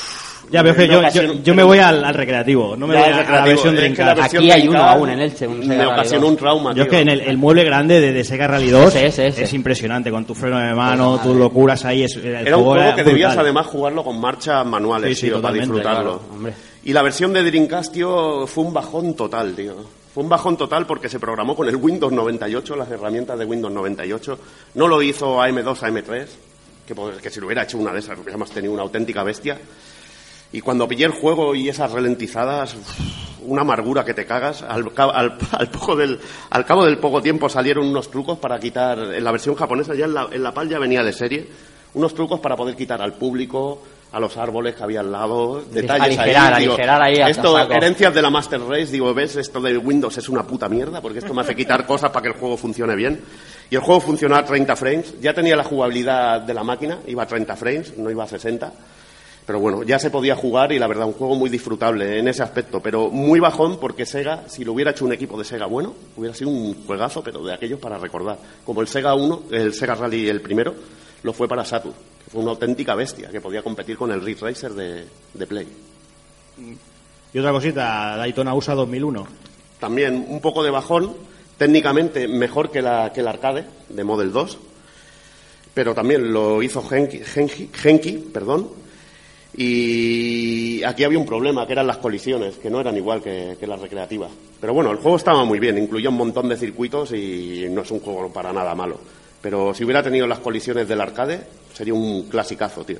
Ya veo que yo, yo, me voy al, al recreativo, no me
Ya,
voy a, a la
recreativo,
versión Dreamcast.
Aquí hay
Dreamcast
uno aún en Elche, un Sega
Me ocasionó
2.
un trauma,
Yo
tío.
es que en el, el mueble grande de, de Sega Rally 2
Ese, ese, ese.
es impresionante, con tu freno de mano, tus locuras ahí. Es, el
Era un juego que
brutal.
debías además jugarlo con marchas manuales,
Sí, sí,
tío, para
totalmente,
disfrutarlo.
claro, hombre.
Y la versión de Dreamcast, fue un bajón total, tío. Fue un bajón total porque se programó con el Windows 98, las herramientas de Windows 98. No lo hizo AM2, AM3, que, pues, que si lo hubiera hecho una de esas hubiéramos tenido una auténtica bestia. Y cuando pillé el juego y esas ralentizadas, una amargura que te cagas. Al, al, al poco del, al cabo del poco tiempo salieron unos trucos para quitar, en la versión japonesa ya en la, en la PAL ya venía de serie, unos trucos para poder quitar al público, a los árboles que había al lado, detalles
aligerar,
ahí. digo,
aligerar ahí
esto,
saco.
herencias de la Master Race, digo, ves, esto de Windows es una puta mierda, porque esto me hace quitar cosas para que el juego funcione bien. Y el juego funcionó a 30 frames, ya tenía la jugabilidad de la máquina, iba a 30 frames, no iba a 60. Pero bueno, ya se podía jugar y la verdad, un juego muy disfrutable en ese aspecto, pero muy bajón porque Sega, si lo hubiera hecho un equipo de Sega bueno, hubiera sido un juegazo, pero de aquellos para recordar. Como el Sega 1, el Sega Rally el primero, lo fue para Saturn, que fue una auténtica bestia, que podía competir con el Ridge Racer de, de Play.
Y otra cosita, Daytona USA 2001.
También un poco de bajón, técnicamente mejor que, la, que el arcade de Model 2, pero también lo hizo Genki, perdón, y aquí había un problema, que eran las colisiones, que no eran igual que, que las recreativas. Pero bueno, el juego estaba muy bien, incluía un montón de circuitos y no es un juego para nada malo. Pero si hubiera tenido las colisiones del arcade, sería un clasicazo, tío.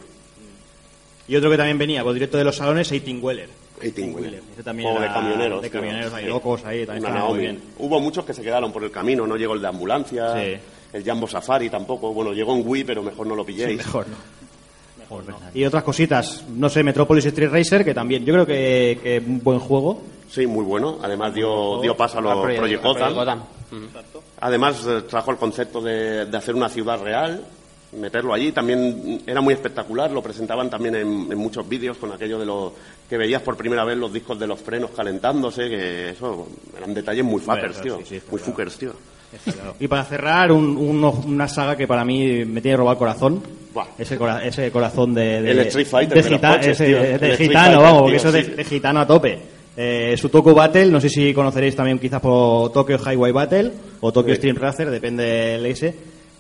Y otro que también venía, por directo de los salones, Eighteen Weller.
Eighteen Wheeler.
Ese también
Juego de camioneros.
De
tío.
camioneros ahí,
Sí.
locos ahí, también
Una
estaba muy
Naomi.
bien.
Hubo muchos que se quedaron por el camino, no llegó el de ambulancia,
Sí.
el Jambo Safari tampoco. Bueno, llegó en Wii, pero mejor no lo pilléis.
Mejor no. Y otras cositas, no sé, Metropolis Street Racer, que también, yo creo que, que un buen juego.
Sí, muy bueno. Además dio, dio paso a los
Project-
Gotham.
Gotham.
Además eh, trajo el concepto de, de hacer una ciudad real, meterlo allí. También era muy espectacular, lo presentaban también en, en muchos vídeos con aquello de los que veías por primera vez los discos de los frenos calentándose, que eso eran detalles muy fuckers, tío.
sí, sí, está
muy
claro.
fuckers, tío.
Y para cerrar, un- uno- una saga que para mí me tiene robado el corazón.
Buah.
Ese, cora- ese corazón de, de-
El Street Fighter
de,
de los
gita-
coches,
ese-
tío.
de
El Street
gitano,
Fighter,
vamos, porque eso es de gitano a tope. Eh, Sutoku Battle, no sé si conoceréis también quizás por Tokyo Highway Battle o Tokyo
Sí.
Stream Racer, depende del ese.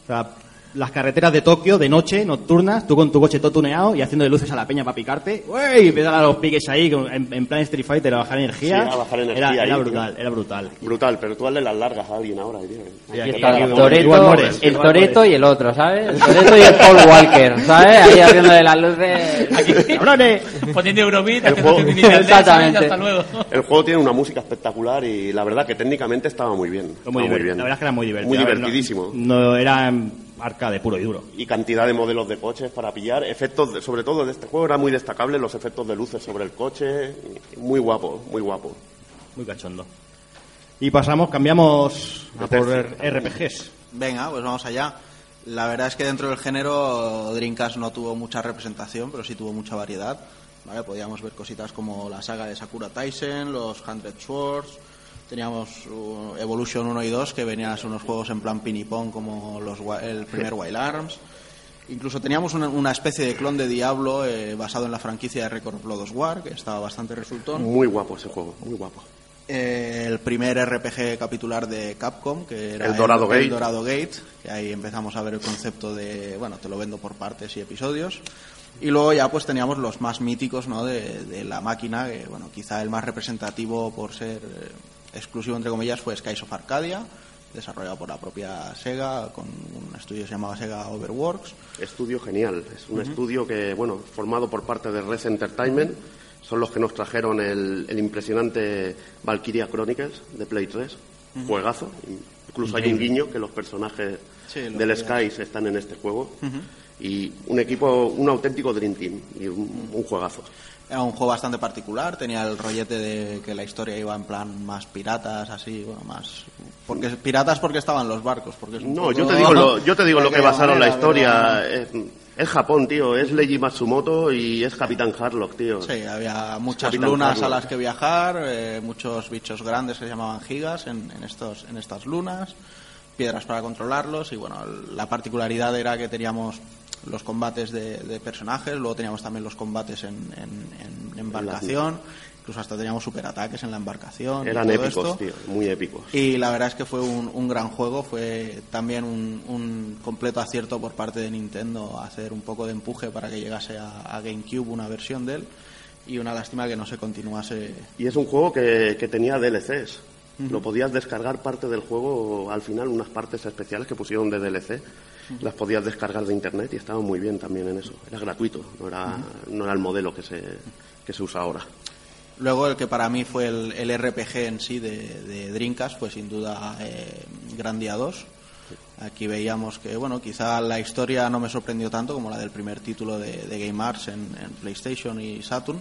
O sea, las carreteras de Tokio de noche, nocturnas, tú con tu coche todo tuneado y haciendo de luces a la peña para picarte, ¡uey! y empezar a los piques ahí en, en plan Street Fighter a bajar energía.
Sí, a bajar energía
Era, brutal, era brutal.
Brutal, pero tú hazle las largas a alguien ahora, tío.
Sí,
Aquí
aquí-
está
aquí-
el Toreto, el Toreto y el otro, ¿sabes? El Toreto y el Paul Walker, ¿sabes? Ahí haciendo de las luces.
¡Cabrones!
Poniendo Eurobeat,
El
haciendo
juego-.
Exactamente.
hasta luego.
El juego tiene una música espectacular y la verdad que técnicamente estaba muy bien.
Muy
Estaba
divertido. La verdad es que era muy divertido.
Muy divertidísimo.
No, no era arcade puro y duro.
y cantidad de modelos de coches para pillar. Efectos, de- sobre todo de este juego, era muy destacable los efectos de luces sobre el coche. Muy guapo, muy guapo.
Muy cachondo. Y pasamos, cambiamos a por. RPGs.
Venga, pues vamos allá. La verdad es que dentro del género Dreamcast no tuvo mucha representación, pero sí tuvo mucha variedad. ¿vale? Podíamos ver cositas como la saga de Sakura Taisen, los Hundred Swords. Teníamos uh, Evolution 1 y 2, que venían a ser unos juegos en plan ping pong como los, el primer Wild Arms. Incluso teníamos una, una especie de clon de Diablo eh, basado en la franquicia de Record of Blood War, que estaba bastante resultón.
Muy guapo ese juego, muy guapo.
Eh, el primer RPG capitular de Capcom, que era
El Dorado Gate.
el Dorado Gate, que ahí empezamos a ver el concepto de, bueno, te lo vendo por partes y episodios. Y luego ya pues teníamos los más míticos ¿no? de, de la máquina, que bueno, quizá el más representativo por ser eh, exclusivo entre comillas fue Skies of Arcadia, desarrollado por la propia Sega, con un estudio que se llamaba Sega Overworks.
Estudio genial. Es un estudio que, bueno, formado por parte de Res Entertainment. Son los que nos trajeron el, el impresionante Valkyria Chronicles de Play 3. Juegazo. Incluso hay un guiño que los personajes
Sí, lo
del. Skies están en este juego. Y un equipo, un auténtico Dream Team. Y un, un juegazo.
Era un juego bastante particular, tenía el rollete de que la historia iba en plan más piratas, así, bueno, más... Porque piratas porque estaban los barcos, porque es un
No,
poco-
yo te digo lo, yo te digo lo que basaron la historia.
pero-
Es, es Japón, tío. Es Leiji Matsumoto y es Capitán Harlock, tío.
Sí, había muchas
Capitán
lunas
Harlock.
a las que viajar, eh, muchos bichos grandes que se llamaban gigas en, en estos, en estas lunas, piedras para controlarlos y bueno, la particularidad era que teníamos los combates de, de personajes, luego teníamos también los combates en, en- en embarcación, incluso hasta teníamos superataques en la embarcación. y
Eran
todo
épicos,
esto.
tío. Muy épicos.
Y la verdad es que fue un, un gran juego, fue también un, un completo acierto por parte de Nintendo hacer un poco de empuje para que llegase a, a GameCube una versión de él y una lástima que no se continuase.
Y es un juego que, que tenía DLCs. Lo podías descargar parte del juego, al final unas partes especiales que pusieron de DLC, las podías descargar de internet y estaban muy bien también en eso. Era gratuito, no era, no era el modelo que se, que se usa ahora.
Luego el que para mí fue el, el RPG en sí de, de Dreamcast fue sin duda eh, Grandia 2. Aquí veíamos que, bueno, quizá la historia no me sorprendió tanto como la del primer título de, de Game Arts en, en PlayStation y Saturn,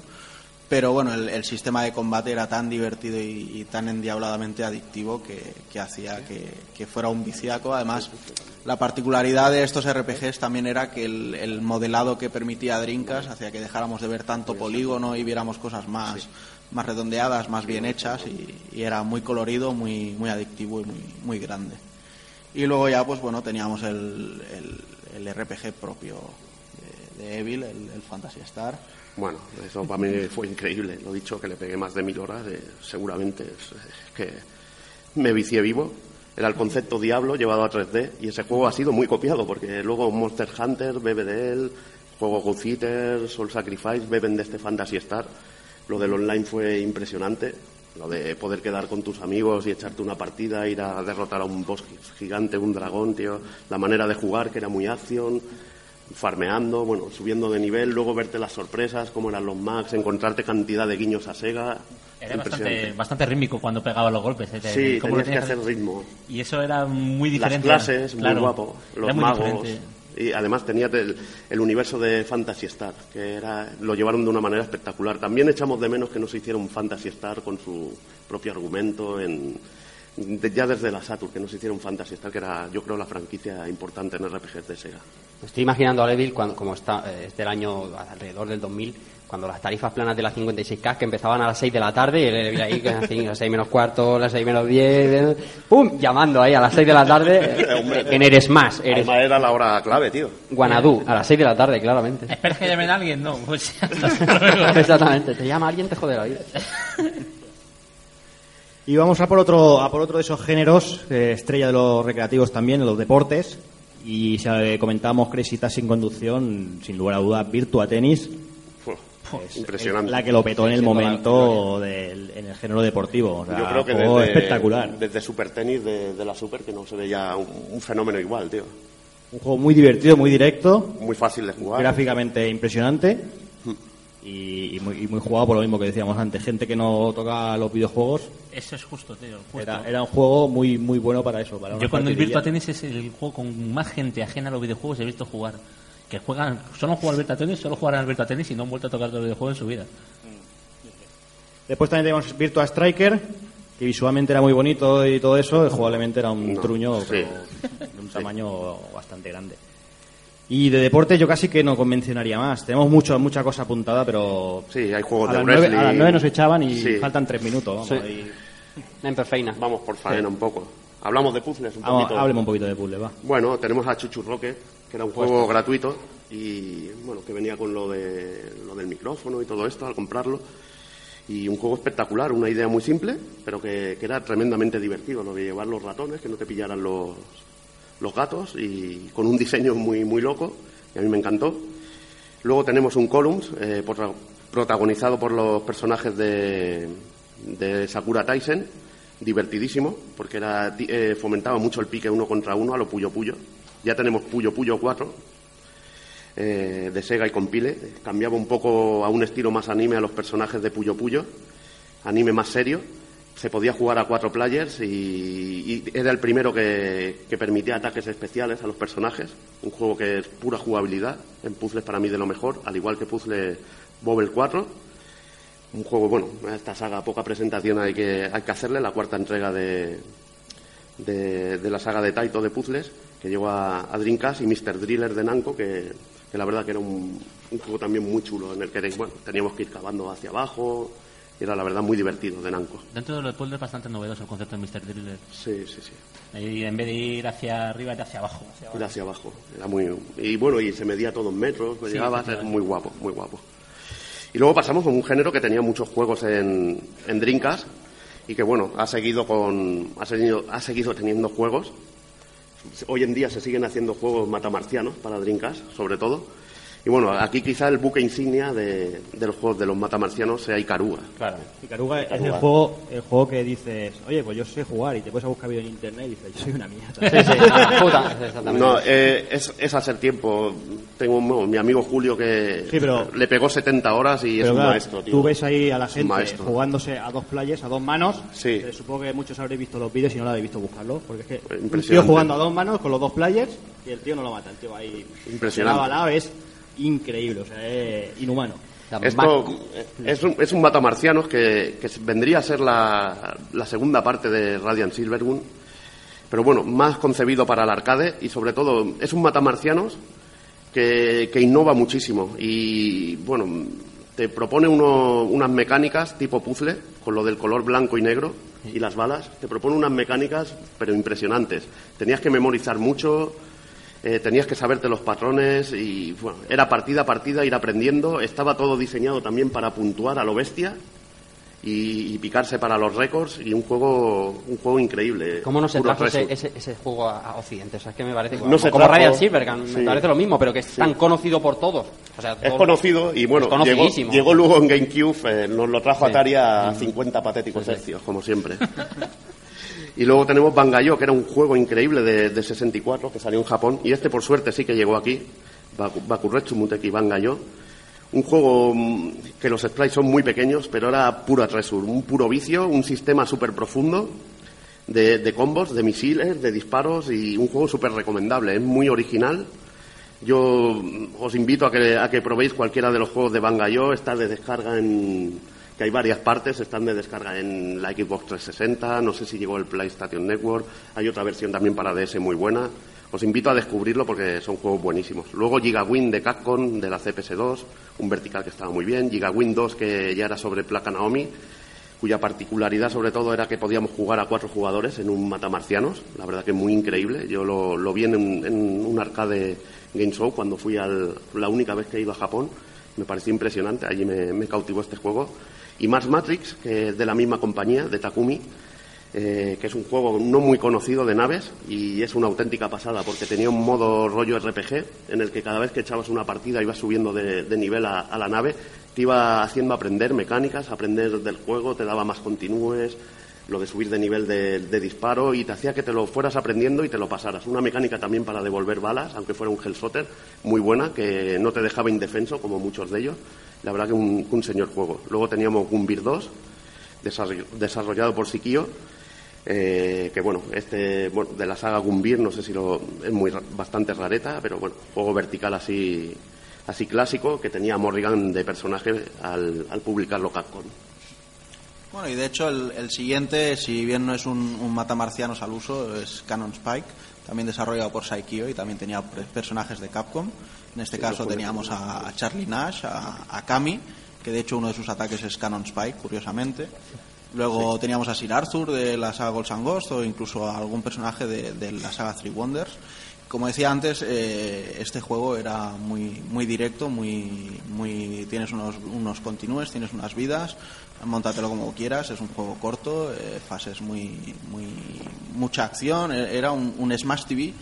pero bueno, el, el sistema de combate era tan divertido y, y tan endiabladamente adictivo que, que hacía que, que fuera un viciaco. Además, la particularidad de estos RPGs también era que el, el modelado que permitía Dreamcast hacía que dejáramos de ver tanto polígono y viéramos cosas más, más redondeadas, más bien hechas y, y era muy colorido, muy, muy adictivo y muy, muy grande. Y luego ya, pues bueno, teníamos el, el, el RPG propio de, de Evil, el, el Fantasy Star.
Bueno, eso para mí fue increíble. Lo dicho, que le pegué más de mil horas, seguramente es, que me vicié vivo. Era el concepto Diablo llevado a 3D y ese juego ha sido muy copiado porque luego Monster Hunter bebe de él, juego Ghost Eater, Soul Sacrifice beben de este Fantasy Star. Lo del online fue impresionante, lo de poder quedar con tus amigos y echarte una partida, ir a derrotar a un boss gigante, un dragón, tío. La manera de jugar que era muy acción, farmeando, bueno, subiendo de nivel, luego verte las sorpresas, cómo eran los max, encontrarte cantidad de guiños a Sega.
Era bastante, bastante rítmico cuando pegaba los golpes. ¿eh?
Sí,
cómo lo
tenías que
tenías
hacer ritmo.
Y eso era muy
Las
diferente.
clases,
Claro,
muy guapo. Los
muy
magos.
diferente.
Y además tenías el, el universo de Fantasy Star, que era, lo llevaron de una manera espectacular. También echamos de menos que no se hiciera un Fantasy Star con su propio argumento en, de- ya desde la Saturn, que no se hiciera un Fantasy Star, que era, yo creo, la franquicia importante en RPGs de Sega.
Me estoy imaginando a Levil cuando, como está, eh, es del año alrededor del 2000, cuando las tarifas planas de las 56K que empezaban a las 6 de la tarde, y Levil ahí que así, a las 6 menos cuarto, las 6 menos 10, eh, ¡pum! Llamando ahí a las 6 de la tarde eh, en Eres Más, Eres
Además era la hora clave, tío.
Guanadú, a las 6 de la tarde, claramente.
¿Esperas que llamen a alguien? No, pues.
Exactamente, te llama alguien, te jode la vida.
Y vamos a por otro, a por otro de esos géneros, eh, estrella de los recreativos también, en los deportes. Y si Crazy Taxi sin conducción, sin lugar a dudas, Virtua Tennis,
Uf, impresionante.
la que lo petó en el momento del, en el género deportivo. O sea,
Yo creo que desde,
espectacular.
desde Super Tenis de, de la Super que no se veía un, un fenómeno igual, tío.
Un juego muy divertido, muy directo,
Muy fácil de jugar.
gráficamente impresionante. Y, y muy, y muy jugado por lo mismo que decíamos antes. Gente que no toca los videojuegos,
Eso es justo, tío. justo.
era, era un juego muy muy bueno para eso. Para
Yo con el. Virtua Tennis es el juego con más gente ajena a los videojuegos he visto jugar. Que juegan, solo jugar al Virtua Tennis, solo jugarán al Virtua Tennis y no han vuelto a tocar los videojuegos en su vida.
Después también tenemos Virtua Striker, que visualmente era muy bonito y todo eso, jugablemente era un
No,
truño
sí.
pero de un tamaño bastante grande. Y de deporte yo casi que no convencionaría más. Tenemos mucho, mucha cosa apuntada, pero
Sí, hay juegos
a,
de
las nueve,
wrestling.
a las nueve nos echaban y
Sí.
faltan tres minutos. vamos,
Sí.
y-
En perfeina.
Vamos por faena un poco. Hablamos de puzzles un poquito.
hábleme un poquito de puzzle, va.
Bueno, tenemos a Chuchu Rocket, que era un juego gratuito y bueno, que venía con lo de lo del micrófono y todo esto al comprarlo. Y un juego espectacular, una idea muy simple, pero que, que era tremendamente divertido, lo de llevar los ratones, que no te pillaran los, los gatos y con un diseño muy muy loco, y a mí me encantó. Luego tenemos un Columns, eh, protagonizado por los personajes de, de Sakura Taisen, divertidísimo, porque era, eh, fomentaba mucho el pique uno contra uno a lo Puyo Puyo. Ya tenemos Puyo Puyo 4, eh, de Sega y Compile. Cambiaba un poco a un estilo más anime a los personajes de Puyo Puyo, anime más serio. Se podía jugar a cuatro players y, era el primero que, permitía ataques especiales a los personajes. Un juego que es pura jugabilidad, en puzzles para mí de lo mejor, al igual que Puzzle Bobble 4. Un juego, bueno, esta saga poca presentación hay que, hay que hacerle, la cuarta entrega de, de, de la saga de Taito de puzzles, que llegó a, a Dreamcast, y Mr. Driller de Namco, que, la verdad que era un, un juego también muy chulo, en el que bueno, teníamos que ir cavando hacia abajo, era la verdad muy divertido de Namco.
Dentro de los puzzles es bastante novedoso el concepto de Mr. Driller.
Sí, sí, sí.
Y en vez de ir hacia arriba, ir hacia abajo. Hacia abajo.
Ir hacia abajo. Era muy, y bueno, y se medía todo en metros, pues
Sí,
llegaba a ser
efectivamente.
muy guapo, muy guapo. Y luego pasamos a un género que tenía muchos juegos en, en Dreamcast y que bueno, ha seguido con, ha seguido, ha seguido teniendo juegos. Hoy en día se siguen haciendo juegos matamarcianos para Dreamcast, sobre todo. Y bueno, aquí quizá el buque insignia de, de los juegos de los matamarcianos sea Icarúa.
Claro.
Icaruga es el
Icaruga.
juego, el juego que dices, oye, pues yo sé jugar y te puedes a buscar vídeo en internet y dices, yo soy una mierda.
Sí, sí, puta, exactamente.
No, eh, es, es hacer tiempo. Tengo bueno, mi amigo Julio que
Sí, pero-
le pegó 70 horas y es un
claro,
maestro, tío.
tú ves ahí a la gente
maestro.
jugándose a dos players, a dos manos.
Sí.
Eh, supongo que muchos habréis visto los vídeos y no lo habéis visto buscarlo. Porque es que un tío jugando a dos manos con los dos players y el tío no lo mata. El tío ahí
Impresionante.
lado a lado es increíble, o sea, es inhumano.
Esto es un, es un matamarcianos que, que vendría a ser la, la segunda parte de Radiant Silvergun, pero bueno, más concebido para el arcade y sobre todo es un matamarcianos que, que innova muchísimo y bueno, te propone uno- unas mecánicas tipo puzzle con lo del color blanco y negro y las balas, te propone unas mecánicas pero impresionantes. Tenías que memorizar mucho, eh, tenías que saberte los patrones y bueno, era partida a partida ir aprendiendo. Estaba todo diseñado también para puntuar a lo bestia y, y picarse para los récords y un juego un juego increíble.
¿Cómo no se trajo ese,
treasure.
ese, ese juego a, Occidente? O sea, es que me parece como,
No
como Ryan Silvergun,
sí.
me parece lo mismo, pero que es
Sí.
tan conocido por todos. O sea,
Es
todo-
conocido y bueno,
Es
llegó, llegó luego en GameCube, eh, nos lo trajo
Sí.
Atari a 50 patéticos hercios, como siempre. y luego tenemos Bangayo, que era un juego increíble de, de 64 que salió en Japón y este por suerte sí que llegó aquí, Baku- Bakuretsu Muteki Bangayo. Un juego mm, que los sprites son muy pequeños, pero era pura treasure, un puro vicio, un sistema súper profundo de, de combos, de misiles, de disparos y un juego súper recomendable. Es muy original. Yo mm, os invito a que, a que probéis cualquiera de los juegos de Bangayo. Está de descarga en. Que hay varias partes. Están de descarga en la Xbox 360. No sé si llegó el PlayStation Network. Hay otra versión también para DS muy buena. Os invito a descubrirlo porque son juegos buenísimos. Luego Gigawin de Capcom, de la CPS2, un vertical que estaba muy bien. Gigawin 2, que ya era sobre placa Naomi, cuya particularidad sobre todo era que podíamos jugar a cuatro jugadores en un matamarcianos. La verdad que muy increíble. Yo lo, lo vi en, en un arcade Game Show cuando fui al, la única vez que he ido a Japón. Me pareció impresionante. Allí me cautivó este juego. Y Mars Matrix, que es de la misma compañía, de Takumi, eh, que es un juego no muy conocido de naves y es una auténtica pasada porque tenía un modo rollo RPG en el que cada vez que echabas una partida ibas subiendo de, nivel a, la nave, te iba haciendo aprender mecánicas, aprender del juego, te daba más continúes, lo de subir de nivel de, disparo y te hacía que te lo fueras aprendiendo y te lo pasaras. Una mecánica también para devolver balas, aunque fuera un Hellshooter, muy buena, que no te dejaba indefenso como muchos de ellos. La verdad que un, señor juego. Luego teníamos Gumbir 2, desarroll- desarrollado por Sikio, eh, que bueno, este bueno, de la saga Gumbir, no sé si lo es muy bastante rareta, pero bueno, juego vertical así así clásico que tenía Morrigan de personaje al, al publicarlo Capcom.
Bueno, y de hecho el, el siguiente, si bien no es un, un matamarcianos al uso, es Canon Spike, también desarrollado por Saikyo y también tenía personajes de Capcom. En este caso teníamos a, a Charlie Nash, a, a Kami, que de hecho uno de sus ataques es Canon Spike, curiosamente. Luego teníamos a Sir Arthur de la saga Ghosts and Ghosts o incluso a algún personaje de, de la saga Three Wonders. Como decía antes, eh, este juego era muy, muy directo, muy, muy, tienes unos, unos continúes, tienes unas vidas, montatelo como quieras, es un juego corto, eh, fases muy, muy, mucha acción, e- era un, un Smash TV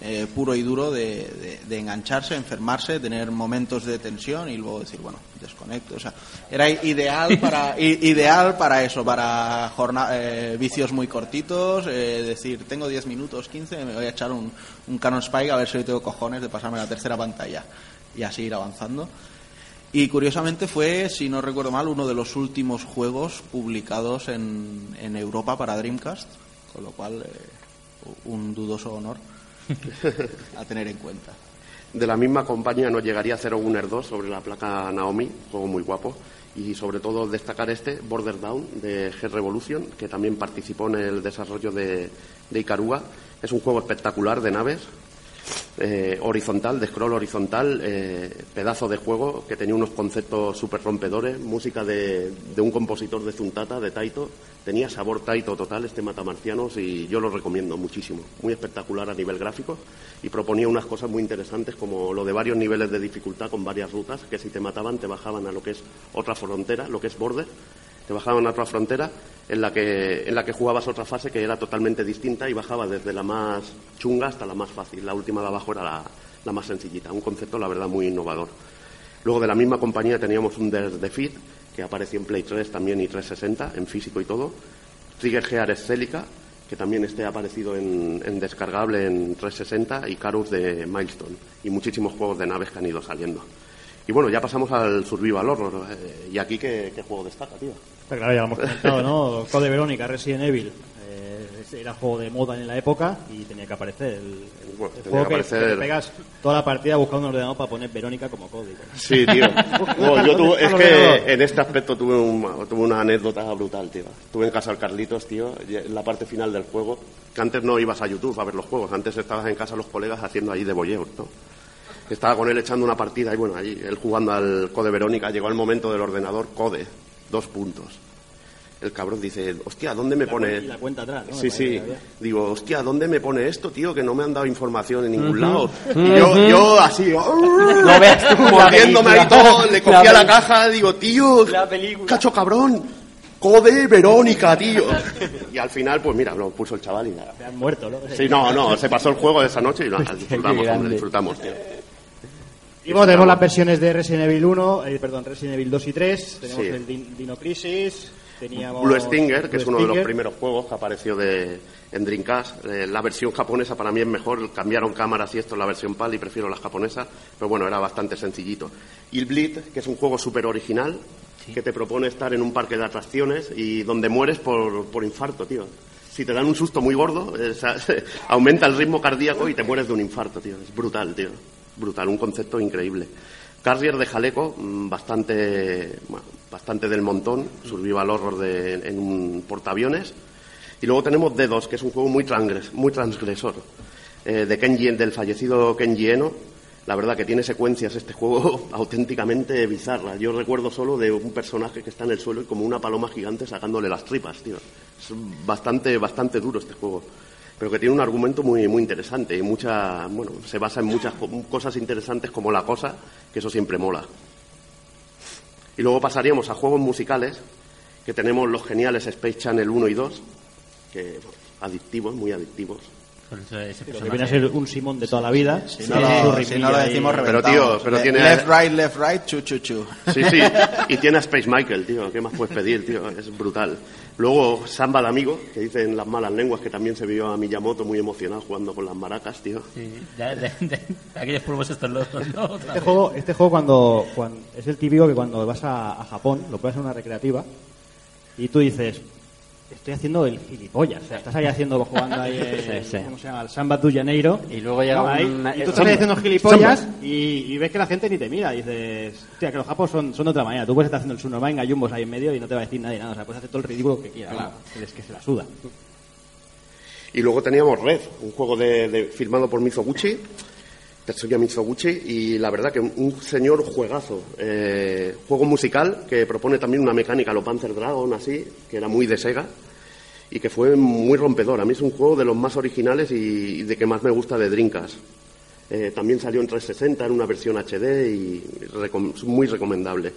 eh, puro y duro de, de- de engancharse, enfermarse, tener momentos de tensión y luego decir, bueno, desconecto. O sea, era ideal para, ideal para eso, para eh, vicios muy cortitos, eh, decir, tengo 10 minutos, 15, me voy a echar un, un Canon Spike a ver si hoy tengo cojones de pasarme a la tercera pantalla y así ir avanzando. Y curiosamente fue, si no recuerdo mal, uno de los últimos juegos publicados en, en Europa para Dreamcast, con lo cual eh, un dudoso honor a tener en cuenta.
De la misma compañía nos llegaría Zero Gunner 2 sobre la placa Naomi, juego muy guapo. Y sobre todo destacar este, Border Down, de G Revolution, que también participó en el desarrollo de, de Ikaruga. Es un juego espectacular de naves, eh, horizontal, de scroll horizontal, eh, pedazo de juego que tenía unos conceptos súper rompedores, música de, de un compositor de Zuntata, de Taito. Tenía sabor Taito total este Matamarcianos y yo lo recomiendo muchísimo. Muy espectacular a nivel gráfico y proponía unas cosas muy interesantes como lo de varios niveles de dificultad con varias rutas que si te mataban te bajaban a lo que es otra frontera, lo que es border te bajaban a otra frontera en la que en la que jugabas otra fase que era totalmente distinta y bajaba desde la más chunga hasta la más fácil. La última de abajo era la, la más sencillita, un concepto la verdad muy innovador. Luego de la misma compañía teníamos un Death Defeat que apareció en Play 3 también y 360 en físico y todo. Trigger Gear Celica que también esté aparecido en, en descargable en 360 y Carus de Milestone y muchísimos juegos de naves que han ido saliendo. Y bueno, ya pasamos al Survival Horror. eh, ¿Y aquí qué, qué juego destaca, tío?
Está claro, ya lo hemos comentado, ¿no? Code Verónica, Resident Evil. Eh, era juego de moda en la época y tenía que aparecer. El, el-
Bueno,
el
tenía
juego
que aparecer-
que te pegas toda la partida buscando un ordenador para poner Verónica como código.
Sí, tío. No, yo tuve- es que en este aspecto tuve, un- tuve una anécdota brutal, tío. Estuve en casa del Carlitos, tío, en la parte final del juego. Que antes no ibas a YouTube a ver los juegos, antes estabas en casa los colegas haciendo ahí de bolleo, ¿no? Estaba con él echando una partida y bueno, ahí él jugando al Code Verónica, llegó el momento del ordenador, Code, dos puntos. El cabrón dice, hostia, ¿dónde me pone...?
Y la cuenta atrás, ¿no?
Sí, sí. Digo, hostia, ¿dónde me pone esto, tío? Que no me han dado información en ningún lado. Y yo, yo así,
No veas tú la
mordiéndome ahí todo, le
La
cogía la,
película.
caja, digo, tío,
La película.
cacho cabrón, ¡Code Verónica, tío! Y al final, pues mira, lo puso el chaval y ya.
Me han muerto, ¿no?
Sí, no, no, se pasó el juego de esa noche y lo disfrutamos, hombre, disfrutamos, tío.
Y bueno, tenemos las versiones de Resident Evil 1, eh, perdón, Resident Evil 2 y 3. Tenemos
Sí.
el Din- Dino Crisis. Teníamos
Blue Stinger, que es uno de los primeros juegos que apareció de, en Dreamcast. Eh, la versión japonesa para mí es mejor, cambiaron cámaras y esto es la versión PAL y prefiero la japonesa, pero bueno, era bastante sencillito. Y el Bleed, que es un juego súper original, que te propone estar en un parque de atracciones y donde mueres por, por infarto, tío. Si te dan un susto muy gordo, eh, o sea, aumenta el ritmo cardíaco y te mueres de un infarto, tío. Es brutal, tío. Brutal, un concepto increíble. Carrier de Jaleco, mm, bastante, bueno, bastante del montón, survival horror de, en un portaaviones. Y luego tenemos D2, que es un juego muy, transgres- muy transgresor, eh, de Kenji, del fallecido Kenji Eno. La verdad que tiene secuencias este juego auténticamente bizarras. Yo recuerdo solo de un personaje que está en el suelo y como una paloma gigante sacándole las tripas, tío. Es bastante, bastante duro este juego. Pero que tiene un argumento muy, muy interesante y mucha, bueno, se basa en muchas co- cosas interesantes como la cosa, que eso siempre mola. Y luego pasaríamos a juegos musicales, que tenemos los geniales Space Channel 1 y 2, que bueno, adictivos, muy adictivos.
Ese-
Que viene a ser un Simón de toda la vida.
Si
Sí,
no, lo, si no lo decimos
Pero, tío, pero
Le-
tiene-
Left, right, left, right, chu, chu, chu.
Sí, sí, y tiene a Space Michael, tío, ¿qué más puedes pedir, tío? Es brutal. Luego Samba de Amigo, que dicen las malas lenguas, que también se vio a Miyamoto muy emocionado jugando con las maracas, tío.
Sí, ya, de, de- de aquellos polvos estos locos, ¿no?
Este juego, este juego cuando, cuando es el típico que cuando vas a, a Japón, lo puedes hacer en una recreativa y tú dices, estoy haciendo el gilipollas. O sea, estás ahí haciendo, jugando ahí, el,
Sí, sí.
¿cómo se llama? El Samba du Janeiro.
Y luego llega
¿no? Ahí,
una-
y tú
eh,
estás ahí haciendo gilipollas y, y ves que la gente ni te mira. Y dices, hostia, que los japos son, son de otra manera. Tú puedes estar haciendo el subnormal en gallumbos ahí en medio y no te va a decir nadie nada. O sea, puedes hacer todo el ridículo que quieras. ¿no? Es que se la suda.
Y luego teníamos Red, un juego de, de- firmado por Mizoguchi, Tetsuya Mizoguchi, y la verdad que un, señor juegazo. Eh, juego musical que propone también una mecánica lo Panzer Dragon, así, que era muy de Sega, y que fue muy rompedor. A mí es un juego de los más originales y, de que más me gusta de Dreamcast. Eh, también salió en 360 en una versión HD y recom- muy recomendable.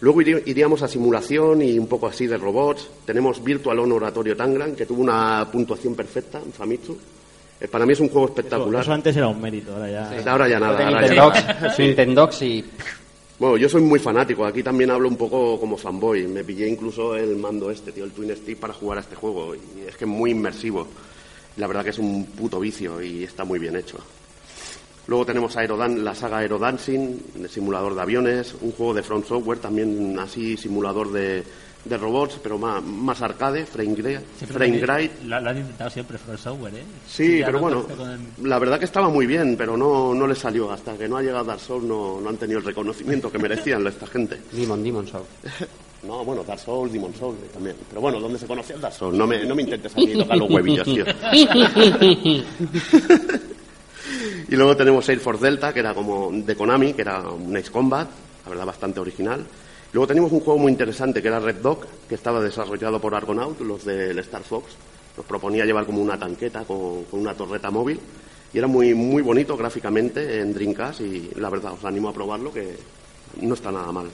Luego iríamos a simulación y un poco así de robots. Tenemos Virtual On Oratorio Tangram, que tuvo una puntuación perfecta en Famitsu. Eh, para mí es un juego espectacular.
eso antes era un mérito. Ahora ya.
Ahora ya nada. ahora
Nintendox, y
Bueno, yo soy muy fanático. Aquí también hablo un poco como fanboy. Me pillé incluso el mando este, tío, el Twin Stick para jugar a este juego. Y es que es muy inmersivo. La verdad que es un puto vicio y está muy bien hecho. Luego tenemos Aerodan la saga Aerodancing, de simulador de aviones, un juego de Front Software, también así simulador de, de robots, pero más, más arcade, frame, frame grade.
Lo han intentado siempre From Software, ¿eh?
Sí,
Ya
pero
no
bueno, la verdad que estaba muy bien, pero no, no le salió. Hasta que no ha llegado Dark Souls no, no han tenido el reconocimiento que merecían esta gente.
Demon, Demon Soul.
No, bueno, Dark Souls, Demon Souls eh, también. Pero bueno, ¿dónde se conocía el Dark Souls? No me, no me intentes aquí tocar los huevillos, tío. y luego tenemos Air Force Delta, que era como de Konami, que era un Ace Combat, la verdad bastante original. Luego teníamos un juego muy interesante que era Red Dog, que estaba desarrollado por Argonaut, los del Star Fox. Nos proponía llevar como una tanqueta con, una torreta móvil. Y era muy, muy bonito gráficamente en Dreamcast y la verdad os animo a probarlo que no está nada mal.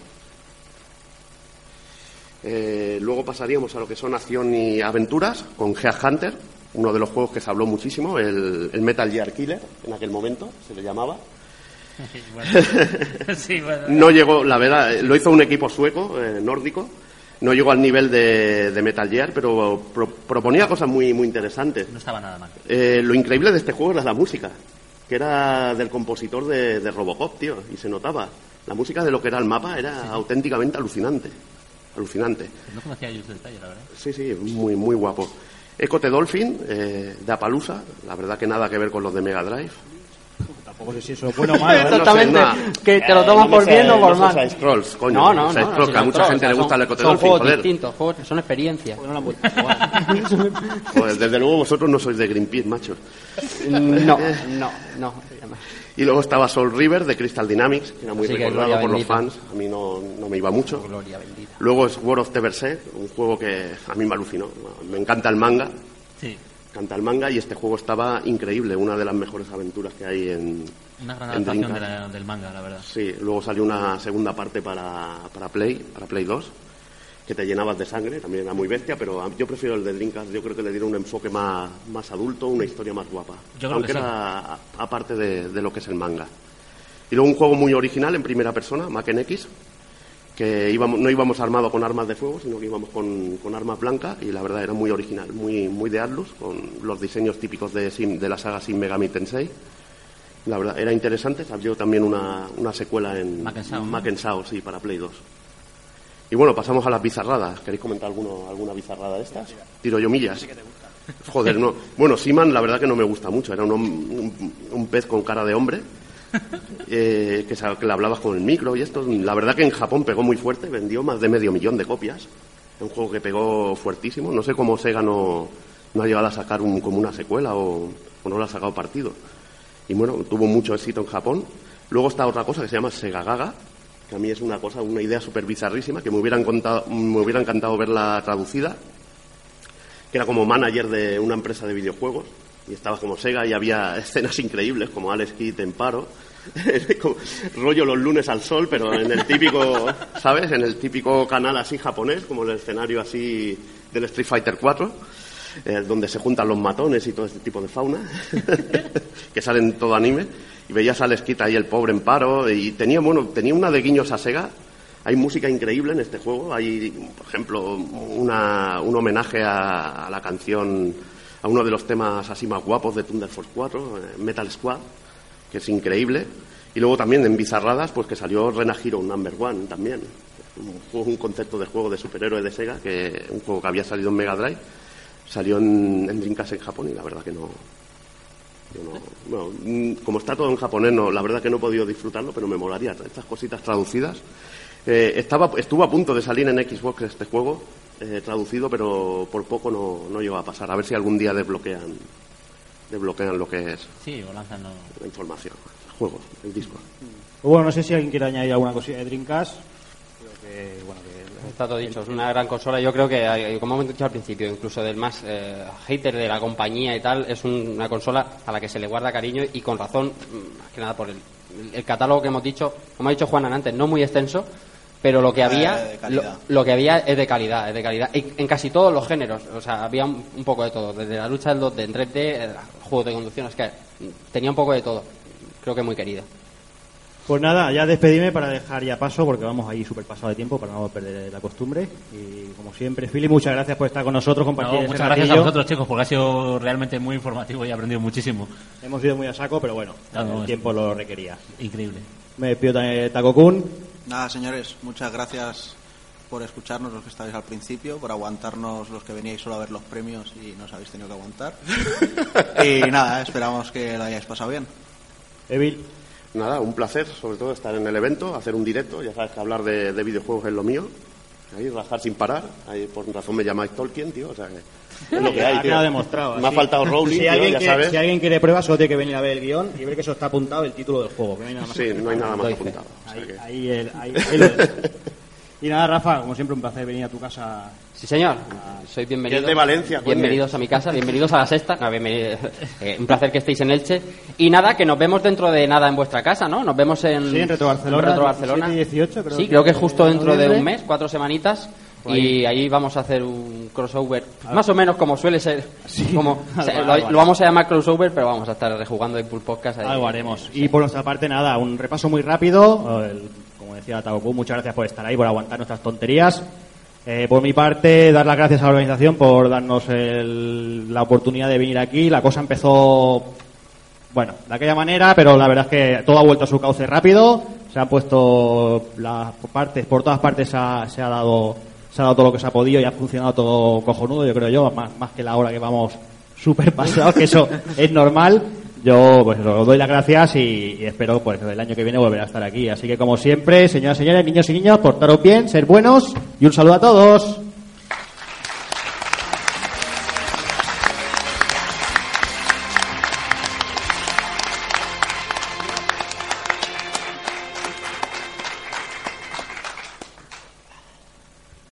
Eh, luego pasaríamos a lo que son acción y aventuras con Gear Hunter, uno de los juegos que se habló muchísimo, el Metal Gear Killer, en aquel momento se le llamaba.
Bueno. sí, bueno.
No llegó, la verdad, eh, lo hizo un equipo sueco, eh, nórdico, no llegó al nivel de, de Metal Gear, pero pro- proponía cosas muy, muy interesantes.
No estaba nada mal.
Eh, lo increíble de este juego era la música, que era del compositor de, de Robocop, tío, y se notaba. La música de lo que era el mapa era auténticamente alucinante. Alucinante.
Pues no conocía yo ese detalle, la verdad.
Sí, sí, muy, muy guapo. Ecote Dolphin, eh, de Apalusa, la verdad que nada que ver con los de Mega Drive.
Tampoco sé si eso es bueno o malo. ¿eh?
Exactamente.
no sé,
Que te lo tomas
no
por bien o por
no sé,
mal.
side scrolls, coño.
No, no,
Side
no.
scrolls, que a mucha gente
o
le gusta el
son-
Ecote
Son juegos
joder.
distintos, juegos, son experiencias.
Joder, desde luego vosotros no sois de Greenpeace, macho.
No, no, no.
Y luego estaba Soul River de Crystal Dynamics, que era muy
Así
recordado por los
bendita.
fans. A mí no, no me iba mucho.
Gloria bendita.
Luego es World of the Berserk, un juego que a mí me alucinó. Me encanta el manga,
Sí.
encanta el manga y este juego estaba increíble, una de las mejores aventuras que hay en,
Una gran
en
adaptación de
Dreamcast.
la- del manga, la verdad.
Sí, luego salió una segunda parte para, para Play, para Play 2. que te llenabas de sangre, también era muy bestia, pero yo prefiero el de Dreamcast, yo creo que le dieron un enfoque más, más adulto, una historia más guapa.
Yo creo
aunque
que sí.
era a- aparte de, de lo que es el manga. Y luego un juego muy original en primera persona, Mac X, que íbamos, no íbamos armados con armas de fuego, sino que íbamos con, con armas blancas y la verdad era muy original, muy, muy de Atlus, con los diseños típicos de, de la saga Shin Megami Tensei. La verdad, era interesante, salió también una, una secuela en
Mac and Sao, ¿no?
Mac and Sao, sí, para Play 2. Y bueno, pasamos a las bizarradas. ¿Queréis comentar alguno, alguna bizarrada de estas? Tiro yo millas. Joder, no. Bueno, Seaman la verdad que no me gusta mucho. Era un, un, un pez con cara de hombre eh, que, que le hablabas con el micro y esto. La verdad que en Japón pegó muy fuerte, vendió más de medio millón de copias. Es un juego que pegó fuertísimo. No sé cómo Sega no, no ha llegado a sacar un- como una secuela o, o no le ha sacado partido. Y bueno, tuvo mucho éxito en Japón. Luego está otra cosa que se llama Sega Gaga, que a mí es una cosa, una idea súper bizarrísima, que me hubieran contado, me hubiera encantado verla traducida, que era como manager de una empresa de videojuegos, y estaba como Sega y había escenas increíbles, como Alex Kidd en paro, rollo los lunes al sol, pero en el típico, ¿sabes? En el típico canal así japonés, como el escenario así del Street Fighter 4 eh, donde se juntan los matones y todo este tipo de fauna, que salen en todo anime, y veías a Alex Kidd ahí el pobre en paro, y tenía, bueno, tenía una de guiños a Sega, hay música increíble en este juego, hay, por ejemplo, una, un homenaje a, a la canción, a uno de los temas así más guapos de Thunder Force 4, eh, Metal Squad, que es increíble, y luego también en Bizarradas, pues que salió Rena Hero Number One también, un, un concepto de juego de superhéroe de Sega, que un juego que había salido en Mega Drive, salió en, en Dreamcast en Japón y la verdad que no, no, mm, como está todo en japonés, no, la verdad que no he podido disfrutarlo, pero me molaría estas cositas traducidas. Eh, estaba, estuvo a punto de salir en Xbox este juego eh, traducido, pero por poco no, no llegó a pasar. A ver si algún día desbloquean, desbloquean lo que es
Sí, o lanzan lo-
la información, el juego, el disco.
Pues bueno, no sé si alguien quiere añadir alguna cosilla de Dreamcast. Creo que, bueno, que
Está todo dicho, es una gran consola. Yo creo que, eh, como hemos dicho al principio, incluso del más eh, hater de la compañía y tal, es un- una consola a la que se le guarda cariño y con razón, mm, más que nada por el, el catálogo que hemos dicho, como ha dicho Juan antes, no muy extenso, pero lo que
Eh,
había,
de
lo, que había es de calidad, es de calidad. Y en casi todos los géneros, o sea, había un, un poco de todo, desde la lucha del 2D en 3D, juegos de conducción, es que tenía un poco de todo. Creo que muy querida.
Pues nada, ya despedime para dejar ya paso, porque vamos ahí súper pasado de tiempo para no perder la costumbre. Y como siempre, Philly, muchas gracias por estar con nosotros, compartir
No,
ese
muchas gracias a vosotros, chicos, porque ha sido realmente muy informativo y he aprendido muchísimo.
Hemos ido muy a saco, pero bueno,
Ah, no,
el tiempo lo requería.
Increíble.
Me despido también de Taco-kun.
Nada, señores, muchas gracias por escucharnos los que estáis al principio, por aguantarnos los que veníais solo a ver los premios y no os habéis tenido que aguantar. y nada, esperamos que lo hayáis pasado bien.
Evil,
Nada, un placer, sobre todo estar en el evento, hacer un directo, ya sabes que hablar de, de videojuegos es lo mío. Ahí rajar sin parar, ahí por razón me llamáis Tolkien, tío, o sea que es lo que hay,
ha
tío.
quedado demostrado.
Me ha faltado Rowling,
si
tío,
alguien
ya
quiere,
sabes.
Si alguien quiere pruebas, solo tiene que venir a ver el guion y ver que eso está apuntado el título del juego. Que no hay nada más
Sí, no hay nada más apuntado. o sea
Ahí,
que-
ahí, el- ahí- ahí lo. Y nada, Rafa, como siempre, un placer venir a tu casa.
Sí, señor. Soy bienvenido.
Es de Valencia, coño.
Bienvenidos a mi casa, bienvenidos a la sexta. No, bienvenido- eh, un placer que estéis en Elche. Y nada, que nos vemos dentro de nada en vuestra casa, ¿no? Nos vemos en,
Sí, en Retro Barcelona,
Retro Barcelona.
17 y 18, creo
sí,
que
creo que
de
justo dentro de un mes, cuatro semanitas. Y ahí vamos a hacer un crossover, más o menos como suele ser. Como, o sea,
algo-
lo, vamos a llamar crossover, pero vamos a estar rejugando en Pool Podcast. ahí.
Algo haremos. Y por nuestra parte, nada, un repaso muy rápido. El- como decía Tagoku, muchas gracias por estar ahí, por aguantar nuestras tonterías. Eh, por mi parte, dar las gracias a la organización por darnos el- la oportunidad de venir aquí. La cosa empezó, bueno, de aquella manera, pero la verdad es que todo ha vuelto a su cauce rápido. Se han puesto las partes, por todas partes se ha, se ha dado se ha dado todo lo que se ha podido y ha funcionado todo cojonudo, yo creo yo, más, más que la hora que vamos súper pasados, que eso es normal. Yo pues os doy las gracias y, y espero pues el año que viene volver a estar aquí. Así que como siempre, señoras y señores, niños y niñas, portaros bien, ser buenos y un saludo a todos.